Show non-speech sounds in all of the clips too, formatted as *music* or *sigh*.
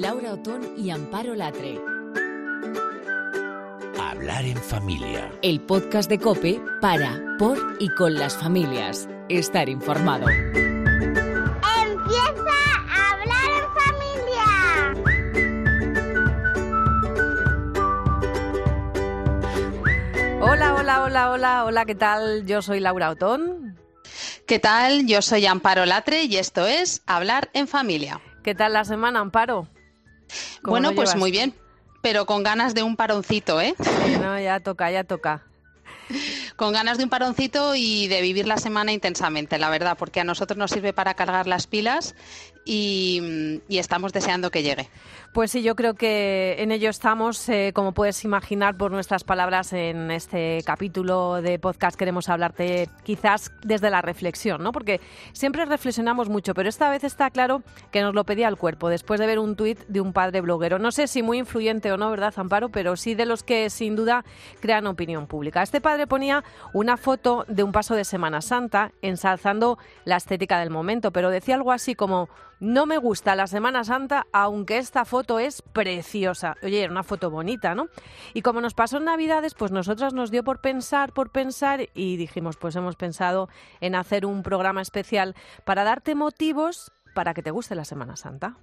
Laura Otón y Amparo Latre. Hablar en familia. El podcast de Cope para, por y con las familias. Estar informado. Empieza a hablar en familia. Hola, hola, hola, hola, hola, ¿qué tal? Yo soy Laura Otón. ¿Qué tal? Yo soy Amparo Latre y esto es Hablar en Familia. ¿Qué tal la semana, Amparo? Bueno, pues muy bien, pero con ganas de un paroncito, ¿eh? No, ya toca, ya toca. Con ganas de un paroncito y de vivir la semana intensamente, la verdad, porque a nosotros nos sirve para cargar las pilas y, y estamos deseando que llegue. Pues sí, yo creo que en ello estamos, eh, como puedes imaginar por nuestras palabras en este capítulo de podcast queremos hablarte quizás desde la reflexión, ¿no? Porque siempre reflexionamos mucho, pero esta vez está claro que nos lo pedía el cuerpo después de ver un tuit de un padre bloguero. No sé si muy influyente o no, ¿verdad, Amparo? Pero sí de los que sin duda crean opinión pública. Este padre ponía una foto de un paso de Semana Santa ensalzando la estética del momento, pero decía algo así como no me gusta la Semana Santa, aunque esta foto es preciosa. Oye, era una foto bonita, ¿no? Y como nos pasó en Navidades, pues nosotras nos dio por pensar, por pensar, y dijimos, pues hemos pensado en hacer un programa especial para darte motivos para que te guste la Semana Santa.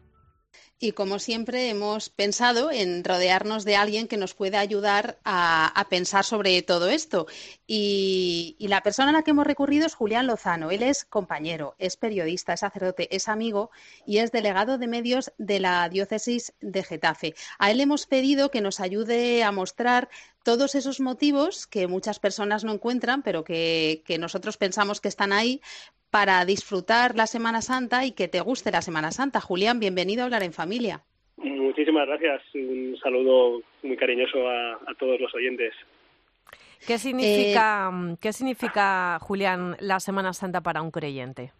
Y como siempre hemos pensado en rodearnos de alguien que nos pueda ayudar a, a pensar sobre todo esto. Y, la persona a la que hemos recurrido es Julián Lozano. Él es compañero, es periodista, es sacerdote, es amigo y es delegado de medios de la diócesis de Getafe. A él hemos pedido que nos ayude a mostrar todos esos motivos que muchas personas no encuentran, pero que, que nosotros pensamos que están ahí para disfrutar la Semana Santa y que te guste la Semana Santa. Julián, bienvenido a Hablar en Familia. Muchísimas gracias. Un saludo muy cariñoso a todos los oyentes. ¿Qué significa, eh, ¿Qué significa, Julián, la Semana Santa para un creyente?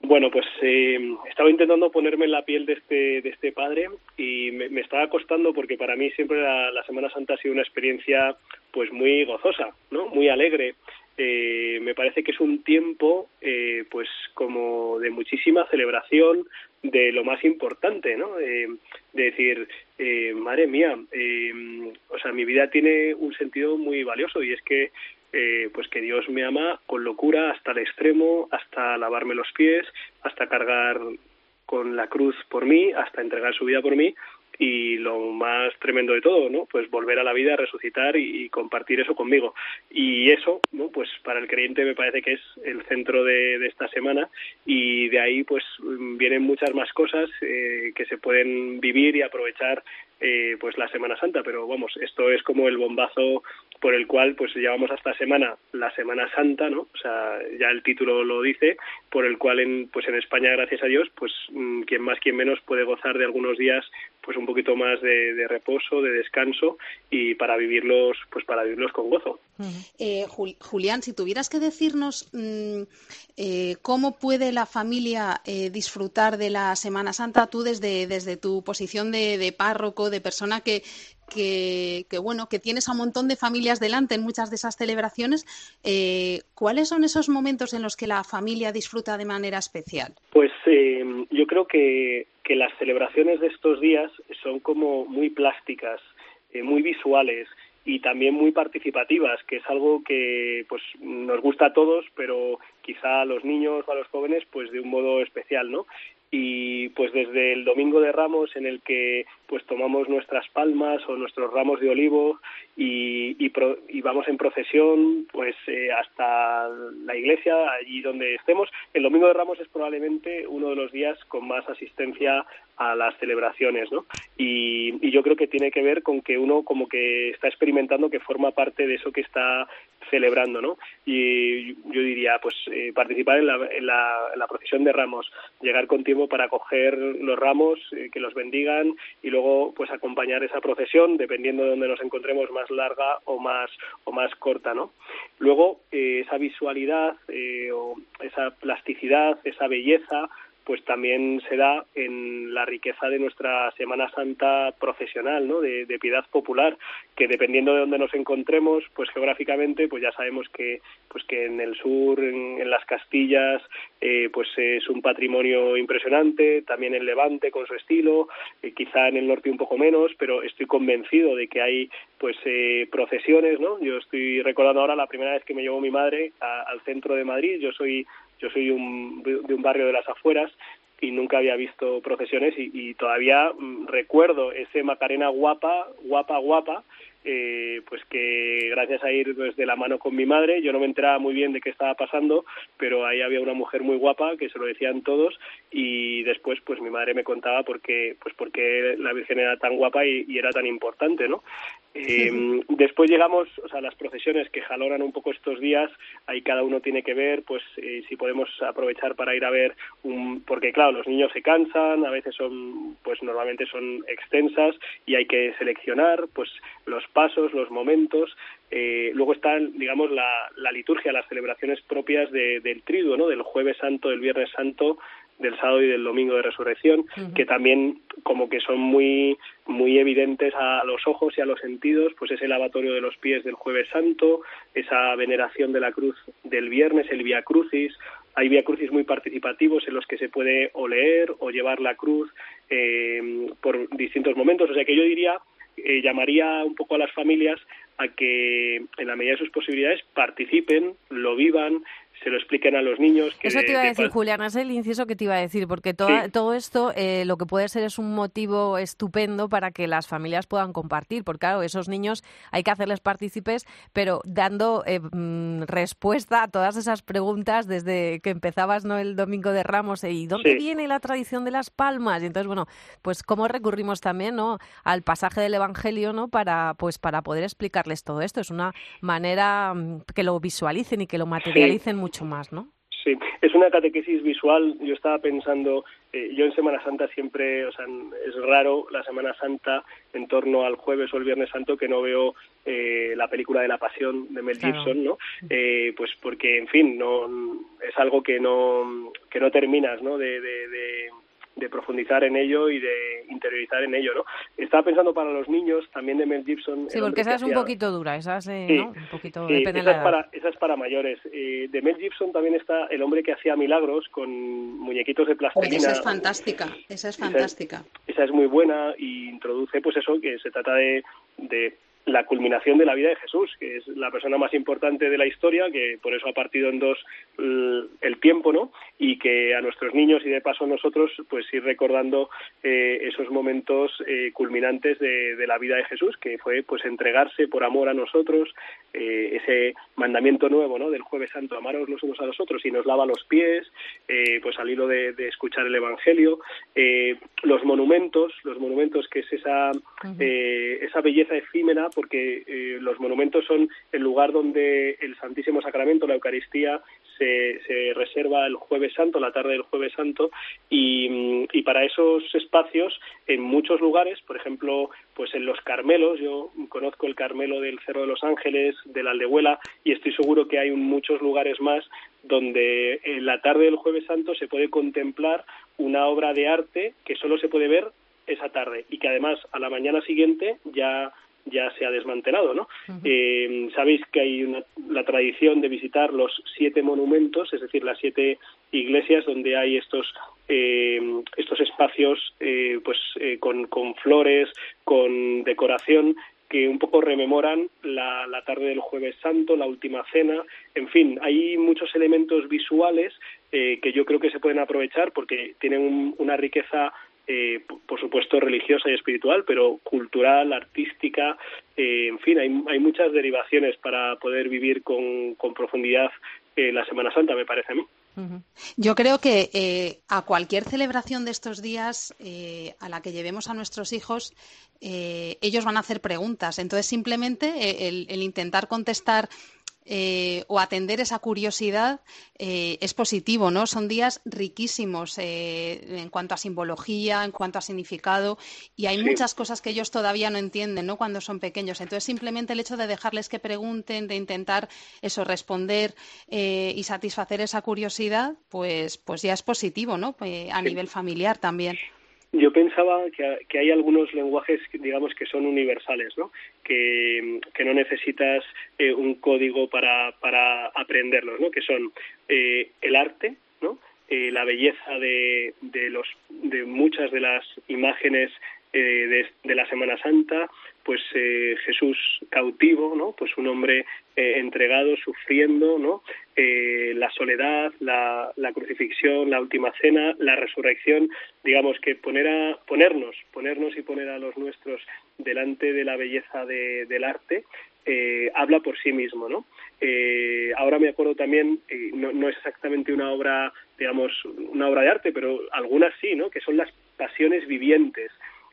Bueno, pues eh, estaba intentando ponerme en la piel de este, de este padre y me, me estaba costando porque para mí siempre la, la, Semana Santa ha sido una experiencia pues muy gozosa, ¿no? Muy alegre. Eh, me parece que es un tiempo eh, pues como de muchísima celebración de lo más importante, ¿no? Eh, de decir, eh, madre mía, eh, o sea, mi vida tiene un sentido muy valioso y es que eh, pues que Dios me ama con locura hasta el extremo, hasta lavarme los pies, hasta cargar con la cruz por mí, hasta entregar su vida por mí y lo más tremendo de todo, ¿no? Pues volver a la vida, resucitar y, compartir eso conmigo. Y eso, ¿no? Pues para el creyente me parece que es el centro de, de esta semana y de ahí pues vienen muchas más cosas eh, que se pueden vivir y aprovechar eh, pues la Semana Santa, pero vamos, esto es como el bombazo por el cual pues llevamos hasta semana la Semana Santa, ¿no? O sea, ya el título lo dice, por el cual en pues en España, gracias a Dios, pues mmm, quien más quien menos puede gozar de algunos días pues un poquito más de, reposo, de descanso y para vivirlos pues para vivirlos con gozo. Eh, Julián, si tuvieras que decirnos mmm, eh, cómo puede la familia eh, disfrutar de la Semana Santa, tú desde, desde tu posición de, de párroco, de persona que, que, que, bueno, que tienes a un montón de familias delante en muchas de esas celebraciones. Eh, ¿Cuáles son esos momentos en los que la familia disfruta de manera especial? Pues eh, yo creo que, que, las celebraciones de estos días son como muy plásticas, eh, muy visuales y también muy participativas, que es algo que pues nos gusta a todos, pero quizá a los niños o a los jóvenes pues de un modo especial, ¿no? y pues desde el domingo de Ramos en el que pues tomamos nuestras palmas o nuestros ramos de olivo y, y, pro, y vamos en procesión pues eh, hasta la iglesia allí donde estemos. El domingo de Ramos es probablemente uno de los días con más asistencia a las celebraciones no y, y yo creo que tiene que ver con que uno como que está experimentando que forma parte de eso que está celebrando no y yo diría pues eh, participar en la, en la, procesión de Ramos llegar con tiempo para coger los ramos, eh, que los bendigan y luego pues acompañar esa procesión dependiendo de donde nos encontremos más larga o más o más corta, ¿no? Luego eh, esa visualidad eh, o esa plasticidad, esa belleza pues también se da en la riqueza de nuestra Semana Santa profesional, ¿no? De, piedad popular, que dependiendo de dónde nos encontremos, pues geográficamente, pues ya sabemos que, pues que en el sur, en, las Castillas, eh, pues es un patrimonio impresionante, también en Levante con su estilo, eh, quizá en el norte un poco menos, pero estoy convencido de que hay pues eh, procesiones, ¿no? Yo estoy recordando ahora la primera vez que me llevó mi madre al centro de Madrid, yo soy yo soy un, de un barrio de las afueras y nunca había visto procesiones y, y todavía mm, recuerdo ese Macarena guapa, guapa, guapa, eh, pues que gracias a ir pues, de la mano con mi madre, yo no me enteraba muy bien de qué estaba pasando, pero ahí había una mujer muy guapa que se lo decían todos y después pues mi madre me contaba por qué, pues porque la Virgen era tan guapa y, y era tan importante, ¿no? Eh, después llegamos, o sea, las procesiones que jalonan un poco estos días, ahí cada uno tiene que ver, pues eh, si podemos aprovechar para ir a ver, un, porque claro, los niños se cansan, a veces son, pues normalmente son extensas y hay que seleccionar, pues los pasos, los momentos. Eh, luego están, digamos, la, la, liturgia, las celebraciones propias de, del triduo, ¿no? Del jueves santo, del viernes santo, del sábado y del domingo de resurrección, que también como que son muy muy evidentes a los ojos y a los sentidos, pues ese lavatorio de los pies del jueves santo, esa veneración de la cruz del viernes, el via crucis, hay via crucis muy participativos en los que se puede o leer o llevar la cruz eh, por distintos momentos, o sea que yo diría eh, llamaría un poco a las familias a que en la medida de sus posibilidades participen, lo vivan, se lo expliquen a los niños. Eso te iba a decir, Julián, es el inciso que te iba a decir, porque todo esto eh, lo que puede ser es un motivo estupendo para que las familias puedan compartir, porque claro, esos niños hay que hacerles partícipes, pero dando eh, mm, respuesta a todas esas preguntas desde que empezabas ¿no? el Domingo de Ramos, eh, ¿y dónde viene la tradición de las palmas? Y entonces, bueno, pues cómo recurrimos también ¿no? al pasaje del Evangelio ¿no? para, pues, para poder explicarles todo esto. Es una manera mm, que lo visualicen y que lo materialicen mucho más, ¿no? Sí, es una catequesis visual. Yo estaba pensando, eh, yo en Semana Santa siempre, o sea, es raro la Semana Santa en torno al jueves o el Viernes Santo que no veo eh, la película de la Pasión de Mel Gibson, ¿no? Eh, pues porque, en fin, no es algo que no que no terminas, ¿no? de, de de profundizar en ello y de interiorizar en ello, ¿no? Estaba pensando para los niños también de Mel Gibson. Sí, porque esa es un poquito dura, esa es, ¿no? Un poquito esa, es para, esa es para mayores. Eh, de Mel Gibson también está El hombre que hacía milagros con muñequitos de plastilina. Esa es fantástica, esa es fantástica. Esa es, muy buena y introduce pues eso, que se trata de, de la culminación de la vida de Jesús, que es la persona más importante de la historia, que por eso ha partido en dos el tiempo, ¿no? Y que a nuestros niños y de paso a nosotros, pues ir recordando eh, esos momentos eh, culminantes de, la vida de Jesús, que fue pues entregarse por amor a nosotros, eh, ese mandamiento nuevo, ¿no? Del Jueves Santo, amaros los unos a los otros y nos lava los pies, pues al hilo de, escuchar el Evangelio, los monumentos, los monumentos que es esa esa belleza efímera porque eh, los monumentos son el lugar donde el Santísimo Sacramento, la Eucaristía, se, se reserva el Jueves Santo, la tarde del Jueves Santo, y, y, para esos espacios, en muchos lugares, por ejemplo, pues en los Carmelos, yo conozco el Carmelo del Cerro de los Ángeles, de la Aldehuela, y estoy seguro que hay muchos lugares más donde en la tarde del Jueves Santo se puede contemplar una obra de arte que solo se puede ver esa tarde y que además a la mañana siguiente ya ya se ha desmantelado, ¿no? eh, Sabéis que hay una, la tradición de visitar los siete monumentos, es decir, las siete iglesias donde hay estos eh, estos espacios, eh, pues eh, con, con flores, con decoración que un poco rememoran la, la, tarde del jueves santo, la última cena, en fin, hay muchos elementos visuales eh, que yo creo que se pueden aprovechar porque tienen un, una riqueza eh, por supuesto religiosa y espiritual, pero cultural, artística, eh, en fin, hay, hay, muchas derivaciones para poder vivir con, con profundidad eh, la Semana Santa, me parece a mí. Yo creo que eh, a cualquier celebración de estos días eh, a la que llevemos a nuestros hijos, ellos van a hacer preguntas. Entonces, simplemente el intentar contestar eh, o atender esa curiosidad eh, es positivo, ¿no? Son días riquísimos eh, en cuanto a simbología, en cuanto a significado, y hay muchas cosas que ellos todavía no entienden, ¿no? Cuando son pequeños. Entonces, simplemente el hecho de dejarles que pregunten, de intentar eso, responder y satisfacer esa curiosidad, pues, pues ya es positivo, ¿no? a nivel familiar también. Yo pensaba que, hay algunos lenguajes, digamos, que son universales, ¿no? Que, no necesitas eh, un código para, para aprenderlos, ¿no? Que son eh, el arte, ¿no? Eh, la belleza de, de, los, de muchas de las imágenes de, de, la Semana Santa, pues eh, Jesús cautivo, ¿no? Pues un hombre eh, entregado, sufriendo, ¿no? Eh, la soledad, la, crucifixión, la última cena, la resurrección, digamos que poner a, ponernos, ponernos y poner a los nuestros delante de la belleza de, del arte, habla por sí mismo, ¿no? ahora me acuerdo también, no, no es exactamente una obra, digamos, una obra de arte, pero algunas sí, ¿no? Que son las pasiones vivientes,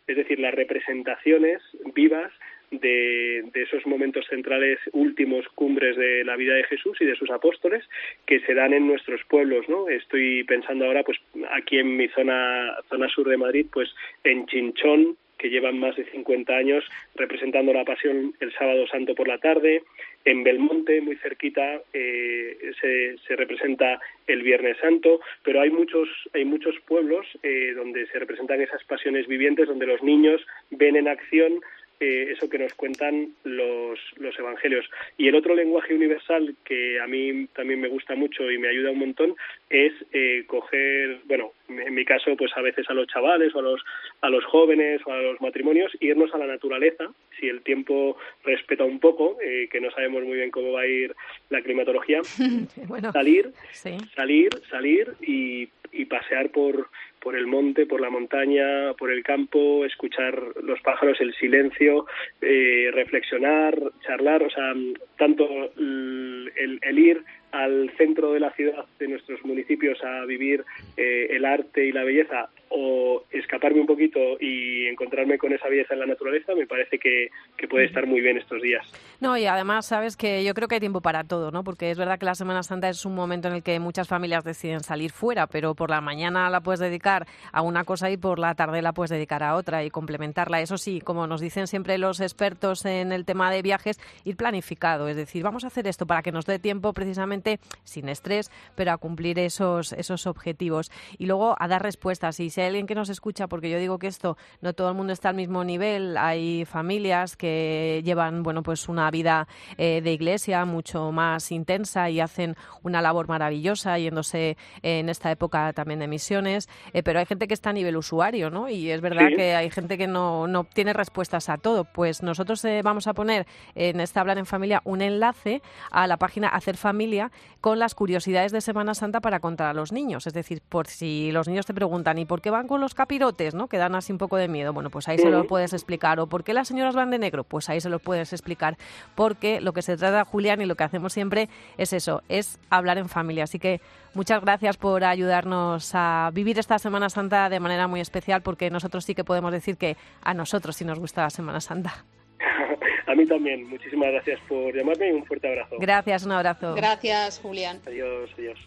es decir, las representaciones vivas de, esos momentos centrales últimos cumbres de la vida de Jesús y de sus apóstoles que se dan en nuestros pueblos, ¿no? Estoy pensando ahora, pues, aquí en mi zona, zona sur de Madrid, pues, en Chinchón, que llevan más de 50 años representando la pasión el sábado santo por la tarde. En Belmonte, muy cerquita, eh, se, se, representa el Viernes Santo, pero hay muchos, hay muchos pueblos eh, donde se representan esas pasiones vivientes, donde los niños ven en acción eh, eso que nos cuentan los, los evangelios. Y el otro lenguaje universal que a mí también me gusta mucho y me ayuda un montón es eh, coger, bueno, en mi caso, pues a veces a los chavales o a los, a los jóvenes o a los matrimonios, irnos a la naturaleza, si el tiempo respeta un poco, eh, que no sabemos muy bien cómo va a ir la climatología, *laughs* salir, salir, salir y, y pasear por por el monte, por la montaña, por el campo, escuchar los pájaros, el silencio, eh, reflexionar, charlar, o sea, tanto el, el, ir al centro de la ciudad de nuestros municipios a vivir eh, el arte y la belleza o escaparme un poquito y encontrarme con esa belleza en la naturaleza, me parece que, puede estar muy bien estos días. No, y además, sabes que yo creo que hay tiempo para todo, ¿no? Porque es verdad que la Semana Santa es un momento en el que muchas familias deciden salir fuera, pero por la mañana la puedes dedicar a una cosa y por la tarde la puedes dedicar a otra y complementarla. Eso sí, como nos dicen siempre los expertos en el tema de viajes, ir planificado, es decir, vamos a hacer esto para que nos dé tiempo precisamente sin estrés, pero a cumplir esos, esos objetivos y luego a dar respuestas. Y si hay alguien que nos escucha, porque yo digo que esto no todo el mundo está al mismo nivel, hay familias que llevan, bueno, pues una vida eh, de iglesia mucho más intensa y hacen una labor maravillosa yéndose en esta época también de misiones, eh, pero hay gente que está a nivel usuario, ¿no? Y es verdad que hay gente que no, no tiene respuestas a todo. Pues nosotros eh, vamos a poner en este Hablar en Familia un enlace a la página Hacer Familia con las curiosidades de Semana Santa para contar a los niños. Es decir, por si los niños te preguntan, ¿y por qué van con los capirotes, ¿no? Que dan así un poco de miedo. Bueno, pues ahí se lo puedes explicar. ¿O por qué las señoras van de negro? Pues ahí se lo puedes explicar. Porque lo que se trata, Julián, y lo que hacemos siempre es eso, es hablar en familia. Así que muchas gracias por ayudarnos a vivir esta Semana Santa de manera muy especial, porque nosotros sí que podemos decir que a nosotros sí nos gusta la Semana Santa. *laughs* A mí también. Muchísimas gracias por llamarme y un fuerte abrazo. Gracias, un abrazo. Gracias, Julián. Adiós, adiós.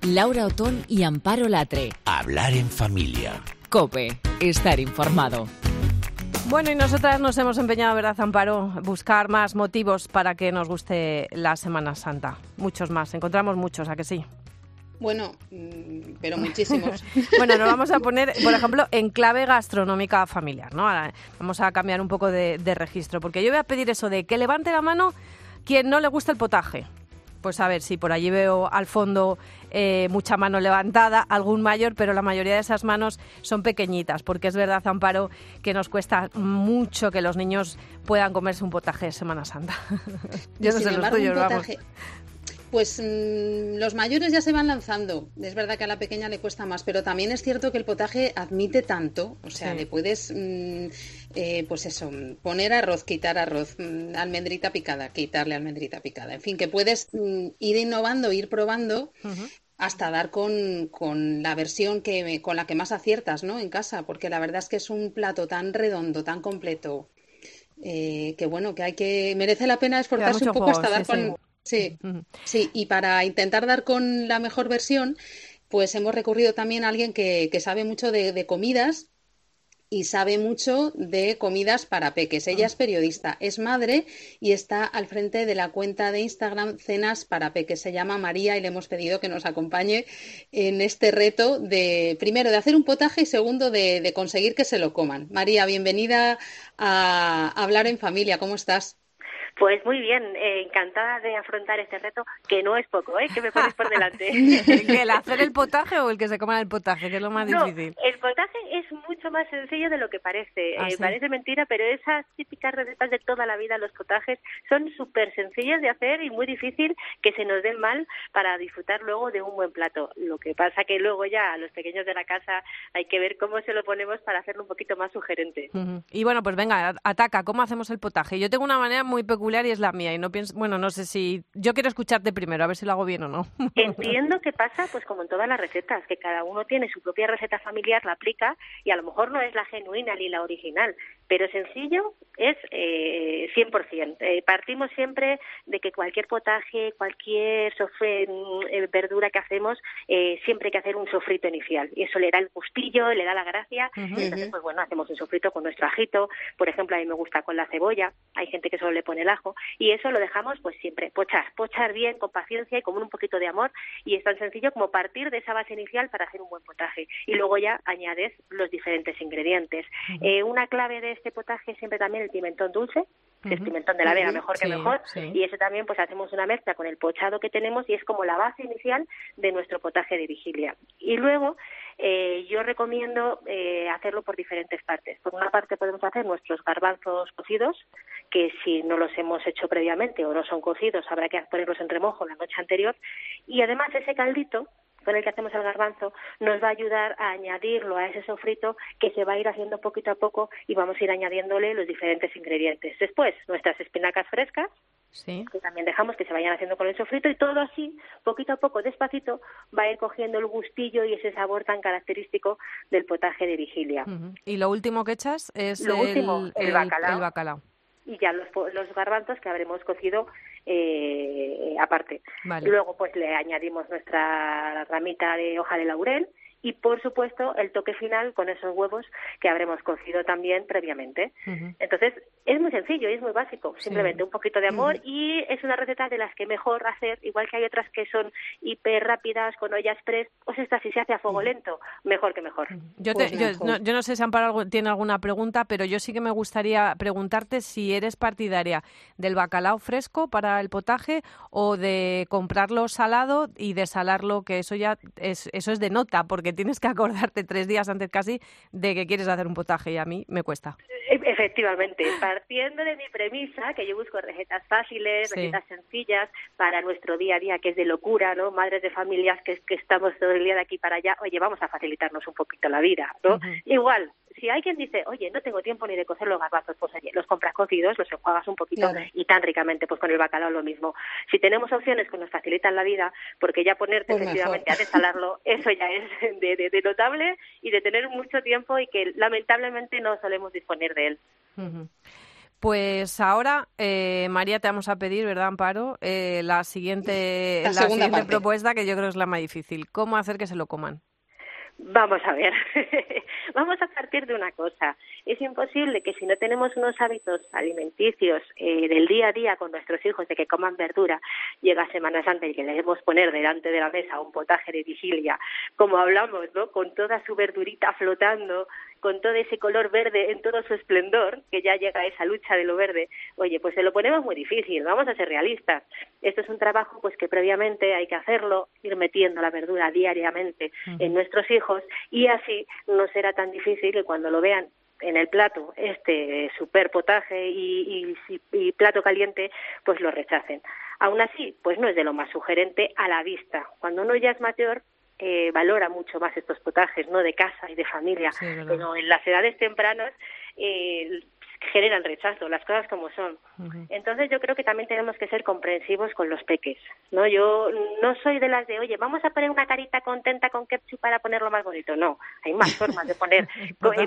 Laura Otón y Amparo Latre. Hablar en familia. Cope, estar informado. Bueno, y nosotras nos hemos empeñado, ¿verdad, Amparo? Buscar más motivos para que nos guste la Semana Santa. Muchos más, encontramos muchos, ¿a que sí? Bueno, mm, pero muchísimos. *laughs* bueno, nos vamos a poner, por ejemplo, en clave gastronómica familiar, ¿no? Ahora vamos a cambiar un poco de, de registro, porque yo voy a pedir eso de que levante la mano quien no le gusta el potaje. Pues a ver, si por allí veo al fondo eh, mucha mano levantada, algún mayor, pero la mayoría de esas manos son pequeñitas, porque es verdad, Amparo, que nos cuesta mucho que los niños puedan comerse un potaje de Semana Santa. Yo no sé los tuyos, vamos. Pues mm, los mayores ya se van lanzando. Es verdad que a la pequeña le cuesta más, pero también es cierto que el potaje admite tanto. O sea, le puedes, mm, eh, pues eso, poner arroz, quitar arroz, mm, almendrita picada, quitarle almendrita picada. En fin, que puedes ir innovando, ir probando. hasta dar con, con la versión que, con la que más aciertas, ¿no? En casa, porque la verdad es que es un plato tan redondo, tan completo, eh, que bueno, que hay que merece la pena esforzarse un poco hasta dar con sí, *laughs* sí, y para intentar dar con la mejor versión, pues hemos recurrido también a alguien que, que sabe mucho de, de comidas y sabe mucho de comidas para peques. Ella es periodista, es madre y está al frente de la cuenta de Instagram Cenas para Peques. Se llama María y le hemos pedido que nos acompañe en este reto de, primero, de hacer un potaje y segundo, de, de conseguir que se lo coman. María, bienvenida a Hablar en Familia. ¿Cómo estás? Pues muy bien, eh, encantada de afrontar este reto, que no es poco, ¿eh? Que me pones por delante. *laughs* ¿El hacer el potaje o el que se coma el potaje, que es lo más difícil? El potaje es mucho más sencillo de lo que parece. ¿Ah, Eh, sí? Parece mentira, pero esas típicas recetas de toda la vida, los potajes, son súper sencillas de hacer y muy difícil que se nos den mal para disfrutar luego de un buen plato. Lo que pasa que luego ya a los pequeños de la casa hay que ver cómo se lo ponemos para hacerlo un poquito más sugerente. Y bueno, pues venga, ataca, ¿cómo hacemos el potaje? Yo tengo una manera muy peculiar y es la mía. Y no pienso, bueno, no sé si. Yo quiero escucharte primero, a ver si lo hago bien o no. *laughs* Entiendo que pasa, pues como en todas las recetas, que cada uno tiene su propia receta familiar, la aplica y a lo mejor no es la genuina ni la original, pero sencillo es eh, 100%. Eh, partimos siempre de que cualquier potaje, cualquier sofre, mm, eh, verdura que hacemos, eh, siempre hay que hacer un sofrito inicial y eso le da el gustillo, le da la gracia. Ujú. Entonces, pues bueno, hacemos un sofrito con nuestro ajito, por ejemplo, a mí me gusta con la cebolla, hay gente que solo le pone el ajo y eso lo dejamos pues siempre pochar, pochar bien, con paciencia y con un poquito de amor y es tan sencillo como partir de esa base inicial para hacer un buen potaje y luego ya añades los diferentes ingredientes. Eh, una clave de este potaje es siempre también el pimentón dulce, que es pimentón de la vera, Ujú. mejor que mejor, sí. y ese también pues hacemos una mezcla con el pochado que tenemos y es como la base inicial de nuestro potaje de vigilia. Y luego eh, yo recomiendo eh, hacerlo por diferentes partes. Por una parte podemos hacer nuestros garbanzos cocidos, que si no los hemos hecho previamente o no son cocidos, habrá que ponerlos en remojo la noche anterior. Y además ese caldito con el que hacemos el garbanzo nos va a ayudar a añadirlo a ese sofrito que se va a ir haciendo poquito a poco y vamos a ir añadiéndole los diferentes ingredientes. Después, nuestras espinacas frescas, Sí. que también dejamos que se vayan haciendo con el sofrito y todo así, poquito a poco, despacito, va a ir cogiendo el gustillo y ese sabor tan característico del potaje de vigilia. Ujú. Y lo último que echas es Lo el, último, el bacalao. el bacalao. Y ya los, los garbanzos que habremos cocido eh, aparte. Vale. Luego pues le añadimos nuestra ramita de hoja de laurel y por supuesto el toque final con esos huevos que habremos cocido también previamente. Entonces, es muy sencillo y es muy básico, simplemente un poquito de amor y es una receta de las que mejor hacer, igual que hay otras que son hiper rápidas con olla express, pues esta si se hace a fuego lento, mejor que mejor. Yo, Pues te- yo, mejor. no, yo no sé si Amparo tiene alguna pregunta, pero yo sí que me gustaría preguntarte si eres partidaria del bacalao fresco para el potaje o de comprarlo salado y desalarlo, que eso ya es, eso es de nota, porque tienes que acordarte tres días antes casi de que quieres hacer un potaje y a mí me cuesta. E- Efectivamente, partiendo de mi premisa, que yo busco recetas fáciles, Sí. recetas sencillas para nuestro día a día, que es de locura, ¿no? Madres de familias que, que estamos todo el día de aquí para allá, oye, vamos a facilitarnos un poquito la vida, ¿no? Igual, si alguien dice, oye, no tengo tiempo ni de cocer los garbanzos, pues oye, los compras cocidos, los enjuagas un poquito Claro. y tan ricamente, pues con el bacalao lo mismo. Si tenemos opciones que nos facilitan la vida, porque ya ponerte Pues efectivamente mejor. a desalarlo, *laughs* eso ya es de, de- de notable y de tener mucho tiempo y que lamentablemente no solemos disponer de él. Ujú. Pues ahora, eh, María, te vamos a pedir, ¿verdad, Amparo? Eh, la siguiente, La la segunda siguiente parte. propuesta, que yo creo es la más difícil. ¿Cómo hacer que se lo coman? Vamos a ver, *laughs* vamos a partir de una cosa. Es imposible que si no tenemos unos hábitos alimenticios eh, del día a día con nuestros hijos de que coman verdura, llega Semana Santa y que le debemos poner delante de la mesa un potaje de vigilia, como hablamos, ¿no? Con toda su verdurita flotando, con todo ese color verde en todo su esplendor, que ya llega esa lucha de lo verde. Oye, pues se lo ponemos muy difícil, vamos a ser realistas. Esto es un trabajo pues que previamente hay que hacerlo, ir metiendo la verdura diariamente en nuestros hijos y así no será tan difícil que cuando lo vean en el plato este super potaje y, y- y plato caliente, pues lo rechacen. Aún así, pues no es de lo más sugerente a la vista. Cuando uno ya es mayor, eh, valora mucho más estos potajes, ¿no? De casa y de familia. Sí. Pero en las edades tempranas, eh, generan rechazo, las cosas como son. Entonces yo creo que también tenemos que ser comprensivos con los peques, ¿no? Yo no soy de las de, oye, vamos a poner una carita contenta con ketchup para ponerlo más bonito. No, hay más *laughs* formas de poner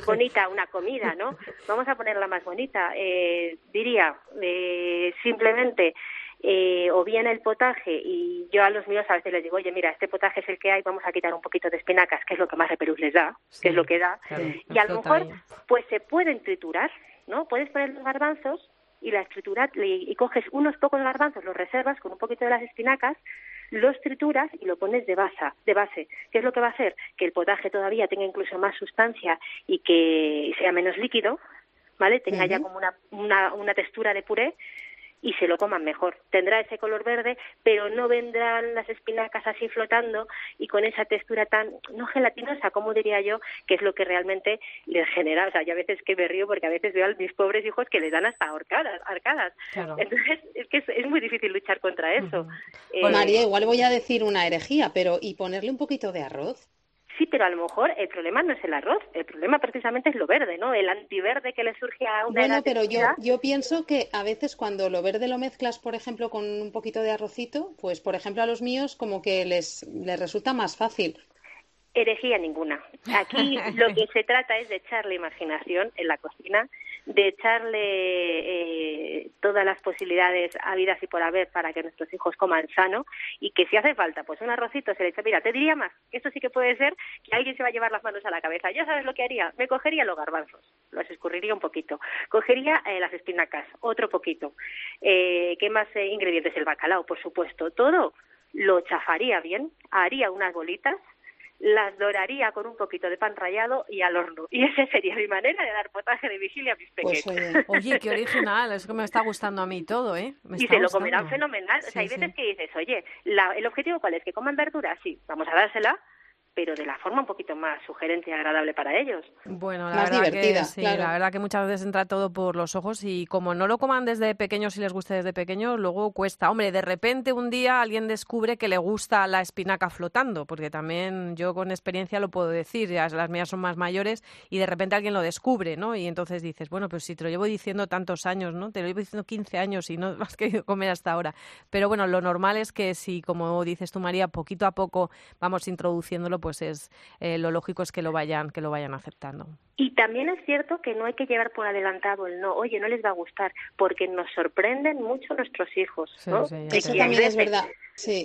bonita una comida, ¿no? *laughs* Vamos a ponerla más bonita. Eh, diría, eh, simplemente eh, o bien el potaje y yo a los míos a veces les digo, oye, mira, este potaje es el que hay, vamos a quitar un poquito de espinacas, que es lo que más reperús les da, que es lo que da, y a lo mejor pues se pueden triturar, ¿no? Puedes poner los garbanzos y las trituras y coges unos pocos garbanzos, los reservas con un poquito de las espinacas, los trituras y lo pones de base, de base. ¿Qué es lo que va a hacer? Que el potaje todavía tenga incluso más sustancia y que sea menos líquido, ¿vale? Tenga ya como una, una, una textura de puré y se lo coman mejor. Tendrá ese color verde, pero no vendrán las espinacas así flotando y con esa textura tan, no gelatinosa, como diría yo, que es lo que realmente les genera. O sea, yo a veces que me río porque a veces veo a mis pobres hijos que les dan hasta arcadas. arcadas. Entonces, es que es, muy difícil luchar contra eso. Eh, María, igual voy a decir una herejía, pero ¿y ponerle un poquito de arroz? Sí, pero a lo mejor el problema no es el arroz, el problema precisamente es lo verde, ¿no? El antiverde que le surge a una Bueno, pero yo, yo pienso que a veces cuando lo verde lo mezclas, por ejemplo, con un poquito de arrocito, pues por ejemplo a los míos como que les, les resulta más fácil. Herejía ninguna. Aquí *laughs* lo que se trata es de echarle imaginación en la cocina de echarle eh, todas las posibilidades habidas y por haber para que nuestros hijos coman sano y que si hace falta pues un arrocito se le echa, mira, te diría más, esto sí que puede ser que alguien se va a llevar las manos a la cabeza. ¿Ya sabes lo que haría? Me cogería los garbanzos, los escurriría un poquito, cogería eh, las espinacas, otro poquito. Eh, ¿Qué más ingredientes? El bacalao, por supuesto. Todo lo chafaría bien, haría unas bolitas las doraría con un poquito de pan rallado y al horno. Y esa sería mi manera de dar potaje de vigilia a mis pues, pequeños. oye, qué original, es que me está gustando a mí todo, ¿eh? y se lo comerán fenomenal. o sea, hay veces que dices, oye, ¿el objetivo cuál es? ¿Que coman verduras? Sí, vamos a dársela, pero de la forma un poquito más sugerente y agradable para ellos. Bueno, la verdad que sí, la verdad que muchas veces entra todo por los ojos y como no lo coman desde pequeños y les guste desde pequeños, luego cuesta. Hombre, de repente un día alguien descubre que le gusta la espinaca flotando, porque también yo con experiencia lo puedo decir, ya las mías son más mayores y de repente alguien lo descubre, ¿no? Y entonces dices, bueno, pues si te lo llevo diciendo tantos años, ¿no? Te lo llevo diciendo 15 años y no *laughs* has querido comer hasta ahora. Pero bueno, lo normal es que si, como dices tú, María, poquito a poco vamos introduciéndolo, pues es eh, lo lógico es que lo vayan que lo vayan aceptando. Y también es cierto que no hay que llevar por adelantado el no, oye, no les va a gustar, porque nos sorprenden mucho nuestros hijos, ¿no? Eso también es verdad.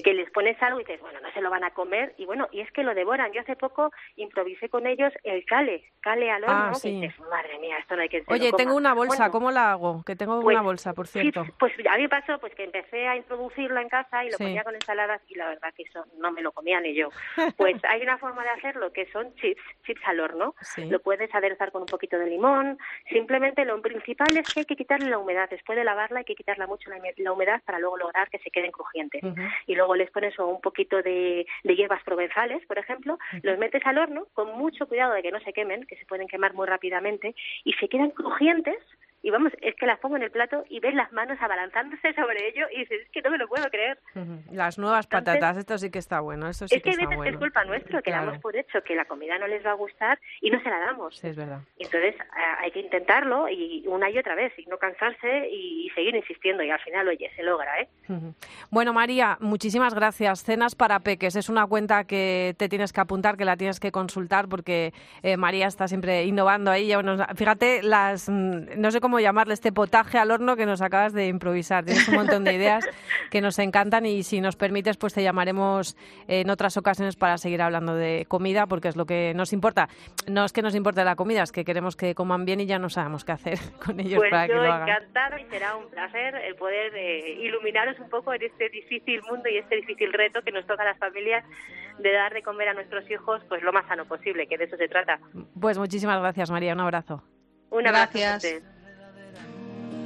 Que les pones algo y dices, bueno, no se lo van a comer, y bueno, y es que lo devoran. Yo hace poco improvisé con ellos el cale, cale al horno, ah, y dices, madre mía, esto no hay que Oye, tengo una bolsa, ¿cómo la hago? Que tengo pues una bolsa, por cierto. pues a mí pasó pues que empecé a introducirlo en casa y lo ponía con ensaladas y la verdad que eso no me lo comía ni yo. Pues hay una forma de hacerlo que son chips, chips al horno. Lo puedes aderezar con un poquito de limón. Simplemente lo principal es que hay que quitarle la humedad. Después de lavarla hay que quitarla mucho la, humedad para luego lograr que se queden crujientes y luego les pones un poquito de, hierbas provenzales, por ejemplo, los metes al horno con mucho cuidado de que no se quemen, que se pueden quemar muy rápidamente, y se quedan crujientes y vamos, es que las pongo en el plato y ves las manos abalanzándose sobre ello y dices, es que no me lo puedo creer. Las nuevas patatas, esto sí que está bueno, eso sí es que, a veces es culpa nuestra, que damos por hecho que la comida no les va a gustar y no se la damos. Sí, es verdad. Entonces hay que intentarlo y una y otra vez y no cansarse y, seguir insistiendo y al final, oye, se logra, ¿eh? Bueno, María, muchísimas gracias. Cenas para Peques es una cuenta que te tienes que apuntar, que la tienes que consultar porque eh, María está siempre innovando ahí. fíjate, las mm, no sé cómo llamarle este potaje al horno que nos acabas de improvisar. Tienes un montón de ideas que nos encantan y si nos permites, pues te llamaremos en otras ocasiones para seguir hablando de comida, porque es lo que nos importa. No es que nos importe la comida, es que queremos que coman bien y ya no sabemos qué hacer *laughs* con ellos pues para que lo hagan. encantada y será un placer el poder eh, iluminaros un poco en este difícil mundo y este difícil reto que nos toca a las familias de dar de comer a nuestros hijos pues lo más sano posible, que de eso se trata. Pues muchísimas gracias, María. Un abrazo. Un abrazo. Gracias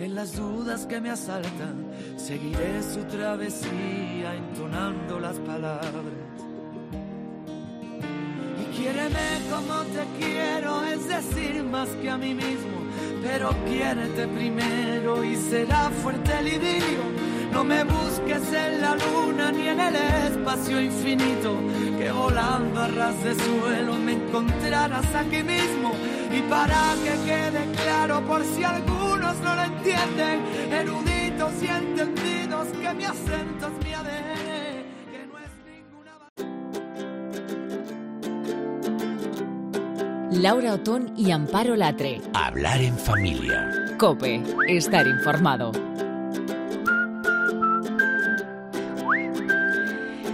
en las dudas que me asaltan, seguiré su travesía entonando las palabras. Y quiéreme como te quiero, es decir, más que a mí mismo, pero quiérete primero y será fuerte el idilio. No me busques en la luna ni en el espacio infinito, que volando a ras de suelo me encontrarás aquí mismo. Y para que quede claro por si algunos no lo entienden, eruditos y entendidos que mi acento es mi ADN, que no es ninguna... Laura Otón y Amparo Latre. Hablar en familia. Cope, estar informado.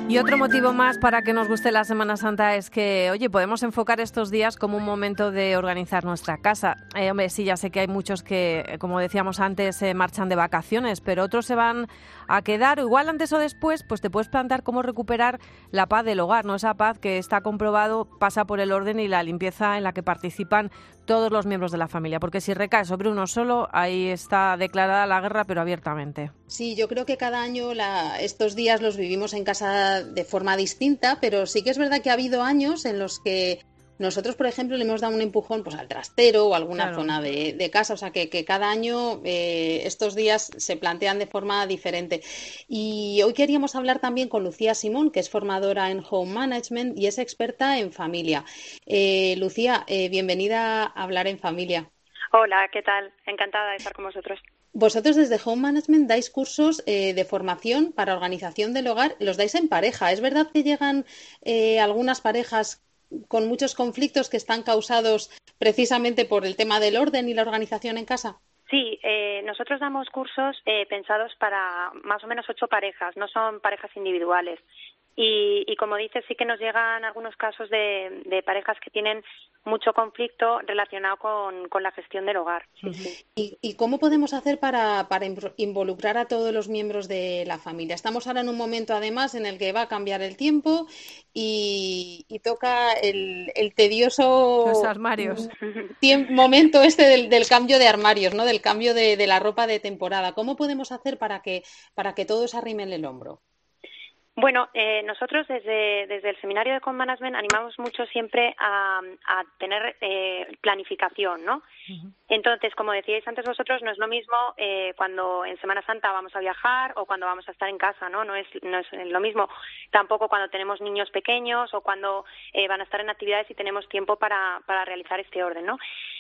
Y otro motivo más para que nos guste la Semana Santa es que, oye, podemos enfocar estos días como un momento de organizar nuestra casa. Eh, hombre, sí, ya sé que hay muchos que, eh, como decíamos antes, se marchan de vacaciones, pero otros se van a quedar, igual antes o después, pues te puedes plantear cómo recuperar la paz del hogar, ¿no? Esa paz que está comprobado pasa por el orden y la limpieza en la que participan todos los miembros de la familia, porque si recae sobre uno solo, ahí está declarada la guerra, pero abiertamente. Sí, yo creo que cada año la, estos días los vivimos en casa de forma distinta, pero sí que es verdad que ha habido años en los que nosotros, por ejemplo, le hemos dado un empujón pues, al trastero o alguna Claro. zona de, de casa, o sea que, que cada año eh, estos días se plantean de forma diferente. Y hoy queríamos hablar también con Lucía Simón, que es formadora en Home Management y es experta en familia. Eh, Lucía, eh, bienvenida a Hablar en Familia. Hola, ¿qué tal? Encantada de estar con vosotros. Vosotros desde Home Management dais cursos eh, de formación para organización del hogar, los dais en pareja. ¿Es verdad que llegan eh, algunas parejas con muchos conflictos que están causados precisamente por el tema del orden y la organización en casa? Sí, eh, nosotros damos cursos eh, pensados para más o menos ocho parejas, no son parejas individuales. Y, y como dices, sí que nos llegan algunos casos de, de parejas que tienen mucho conflicto relacionado con, con la gestión del hogar. Sí, sí. ¿Y, y cómo podemos hacer para, para inv- involucrar a todos los miembros de la familia? Estamos ahora en un momento, además, en el que va a cambiar el tiempo y, y toca el, el tedioso Los armarios. tiem- momento este del, del cambio de armarios, ¿no? Del cambio de, de la ropa de temporada. ¿Cómo podemos hacer para que, para que todos arrimen el hombro? Bueno, eh, nosotros desde, desde el seminario de Com Management animamos mucho siempre a, a tener eh, planificación, ¿no? Entonces, como decíais antes vosotros, no es lo mismo eh, cuando en Semana Santa vamos a viajar o cuando vamos a estar en casa, ¿no? No es, no es lo mismo tampoco cuando tenemos niños pequeños o cuando eh, van a estar en actividades y tenemos tiempo para, para realizar este orden, ¿no?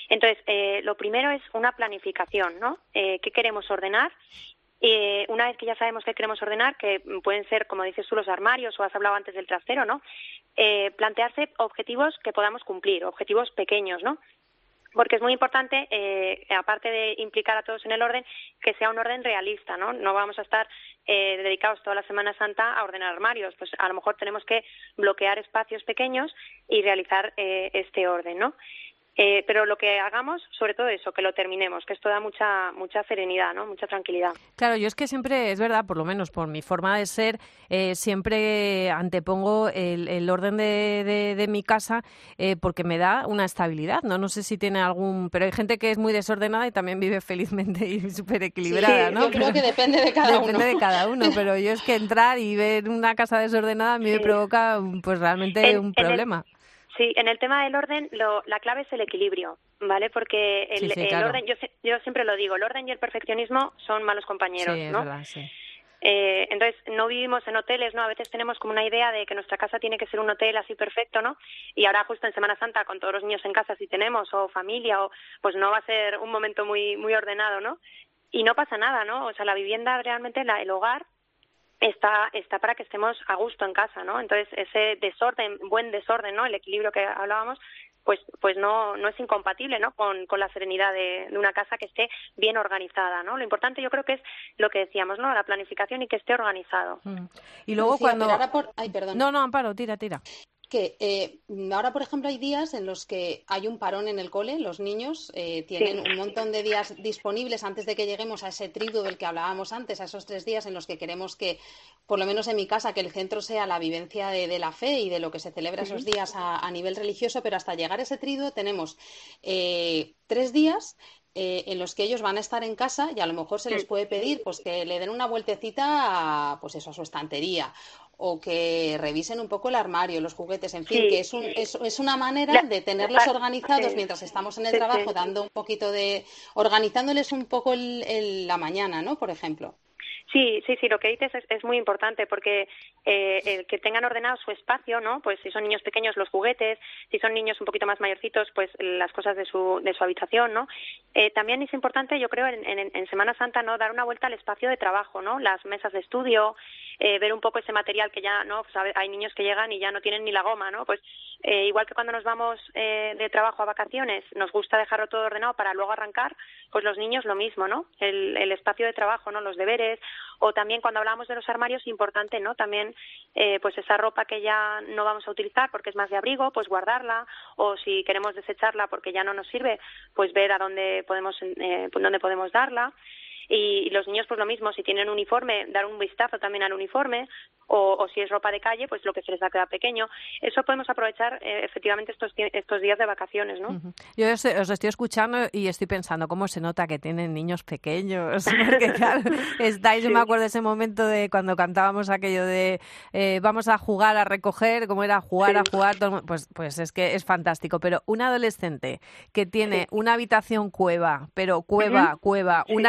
Entonces, eh, lo primero es una planificación, ¿no? Eh, ¿Qué queremos ordenar? Eh, una vez que ya sabemos qué queremos ordenar, que pueden ser, como dices tú, los armarios o has hablado antes del trastero, ¿no? Eh, plantearse objetivos que podamos cumplir, objetivos pequeños, ¿no? Porque es muy importante, eh, aparte de implicar a todos en el orden, que sea un orden realista, ¿no? No vamos a estar eh, dedicados toda la Semana Santa a ordenar armarios, pues a lo mejor tenemos que bloquear espacios pequeños y realizar eh, este orden, ¿no? Eh, pero lo que hagamos, sobre todo eso, que lo terminemos, que esto da mucha mucha serenidad, ¿no? Mucha tranquilidad. Claro, yo es que siempre, es verdad, por lo menos por mi forma de ser, eh, siempre antepongo el, el orden de, de- de mi casa eh, porque me da una estabilidad, ¿no? No sé si tiene algún... Pero hay gente que es muy desordenada y también vive *laughs* felizmente y súper equilibrada, Sí, ¿no? yo creo Pero- que depende de cada Depende uno. de cada uno, *laughs* pero yo es que entrar y ver una casa desordenada a mí me provoca pues realmente En- un en el- problema. Sí, en el tema del orden, lo- la clave es el equilibrio, ¿vale? Porque el, Sí, sí, el claro. orden, yo, yo siempre lo digo, el orden y el perfeccionismo son malos compañeros, sí, es ¿no? verdad, sí. Eh, entonces, no vivimos en hoteles, ¿no? A veces tenemos como una idea de que nuestra casa tiene que ser un hotel así perfecto, ¿no? Y ahora justo en Semana Santa, con todos los niños en casa, si tenemos, o familia, o pues no va a ser un momento muy, muy ordenado, ¿no? Y no pasa nada, ¿no? O sea, la vivienda realmente, la, el hogar, está está para que estemos a gusto en casa, ¿no? Entonces ese desorden, buen desorden, ¿no? El equilibrio que hablábamos, pues pues no no es incompatible, ¿no? Con, con la serenidad de, de una casa que esté bien organizada, ¿no? Lo importante yo creo que es lo que decíamos, ¿no? La planificación y que esté organizado. Mm. Y luego Lucía, cuando... por- Ay, perdón. No, no, Amparo, tira, tira. Que eh, ahora, por ejemplo, hay días en los que hay un parón en el cole, los niños eh, tienen Sí. un montón de días disponibles antes de que lleguemos a ese trigo del que hablábamos antes, a esos tres días en los que queremos que, por lo menos en mi casa, que el centro sea la vivencia de, de la fe y de lo que se celebra esos días a, a nivel religioso, pero hasta llegar a ese trigo tenemos eh, tres días eh, en los que ellos van a estar en casa y a lo mejor se les puede pedir pues que le den una vueltecita a, pues eso, a su estantería o que revisen un poco el armario, los juguetes, en fin, Sí. que es, un, es, es una manera La- de tenerlos organizados sí. mientras estamos en el trabajo, dando un poquito de, organizándoles un poco el- el- la mañana, ¿no? Por ejemplo. Sí, sí, sí, lo que dices es, muy importante porque eh, el que tengan ordenado su espacio, ¿no? Pues si son niños pequeños, los juguetes, si son niños un poquito más mayorcitos, pues las cosas de su, de su habitación, ¿no? Eh, también es importante, yo creo, en, en, Semana Santa, ¿no? Dar una vuelta al espacio de trabajo, ¿no? Las mesas de estudio, eh, ver un poco ese material que ya, ¿no? Pues hay niños que llegan y ya no tienen ni la goma, ¿no? Pues eh, igual que cuando nos vamos eh, de trabajo a vacaciones, nos gusta dejarlo todo ordenado para luego arrancar, pues los niños lo mismo, ¿no? El, el espacio de trabajo, ¿no? Los deberes, o también cuando hablamos de los armarios, importante, ¿no? También, eh, pues esa ropa que ya no vamos a utilizar porque es más de abrigo, pues guardarla, o si queremos desecharla porque ya no nos sirve, pues ver a dónde podemos, eh, dónde podemos darla. Y, y los niños, pues lo mismo, si tienen uniforme, dar un vistazo también al uniforme, o, o si es ropa de calle, pues lo que se les ha quedado pequeño. Eso podemos aprovechar eh, efectivamente estos, estos días de vacaciones, ¿no? Ujú. Yo os, os estoy escuchando y estoy pensando cómo se nota que tienen niños pequeños. *laughs* Porque claro, estáis, yo me acuerdo de ese momento de cuando cantábamos aquello de eh, vamos a jugar, a recoger, cómo era jugar, a jugar, todo pues, pues es que es fantástico. Pero un adolescente que tiene Sí. una habitación cueva, pero cueva, cueva, un sí.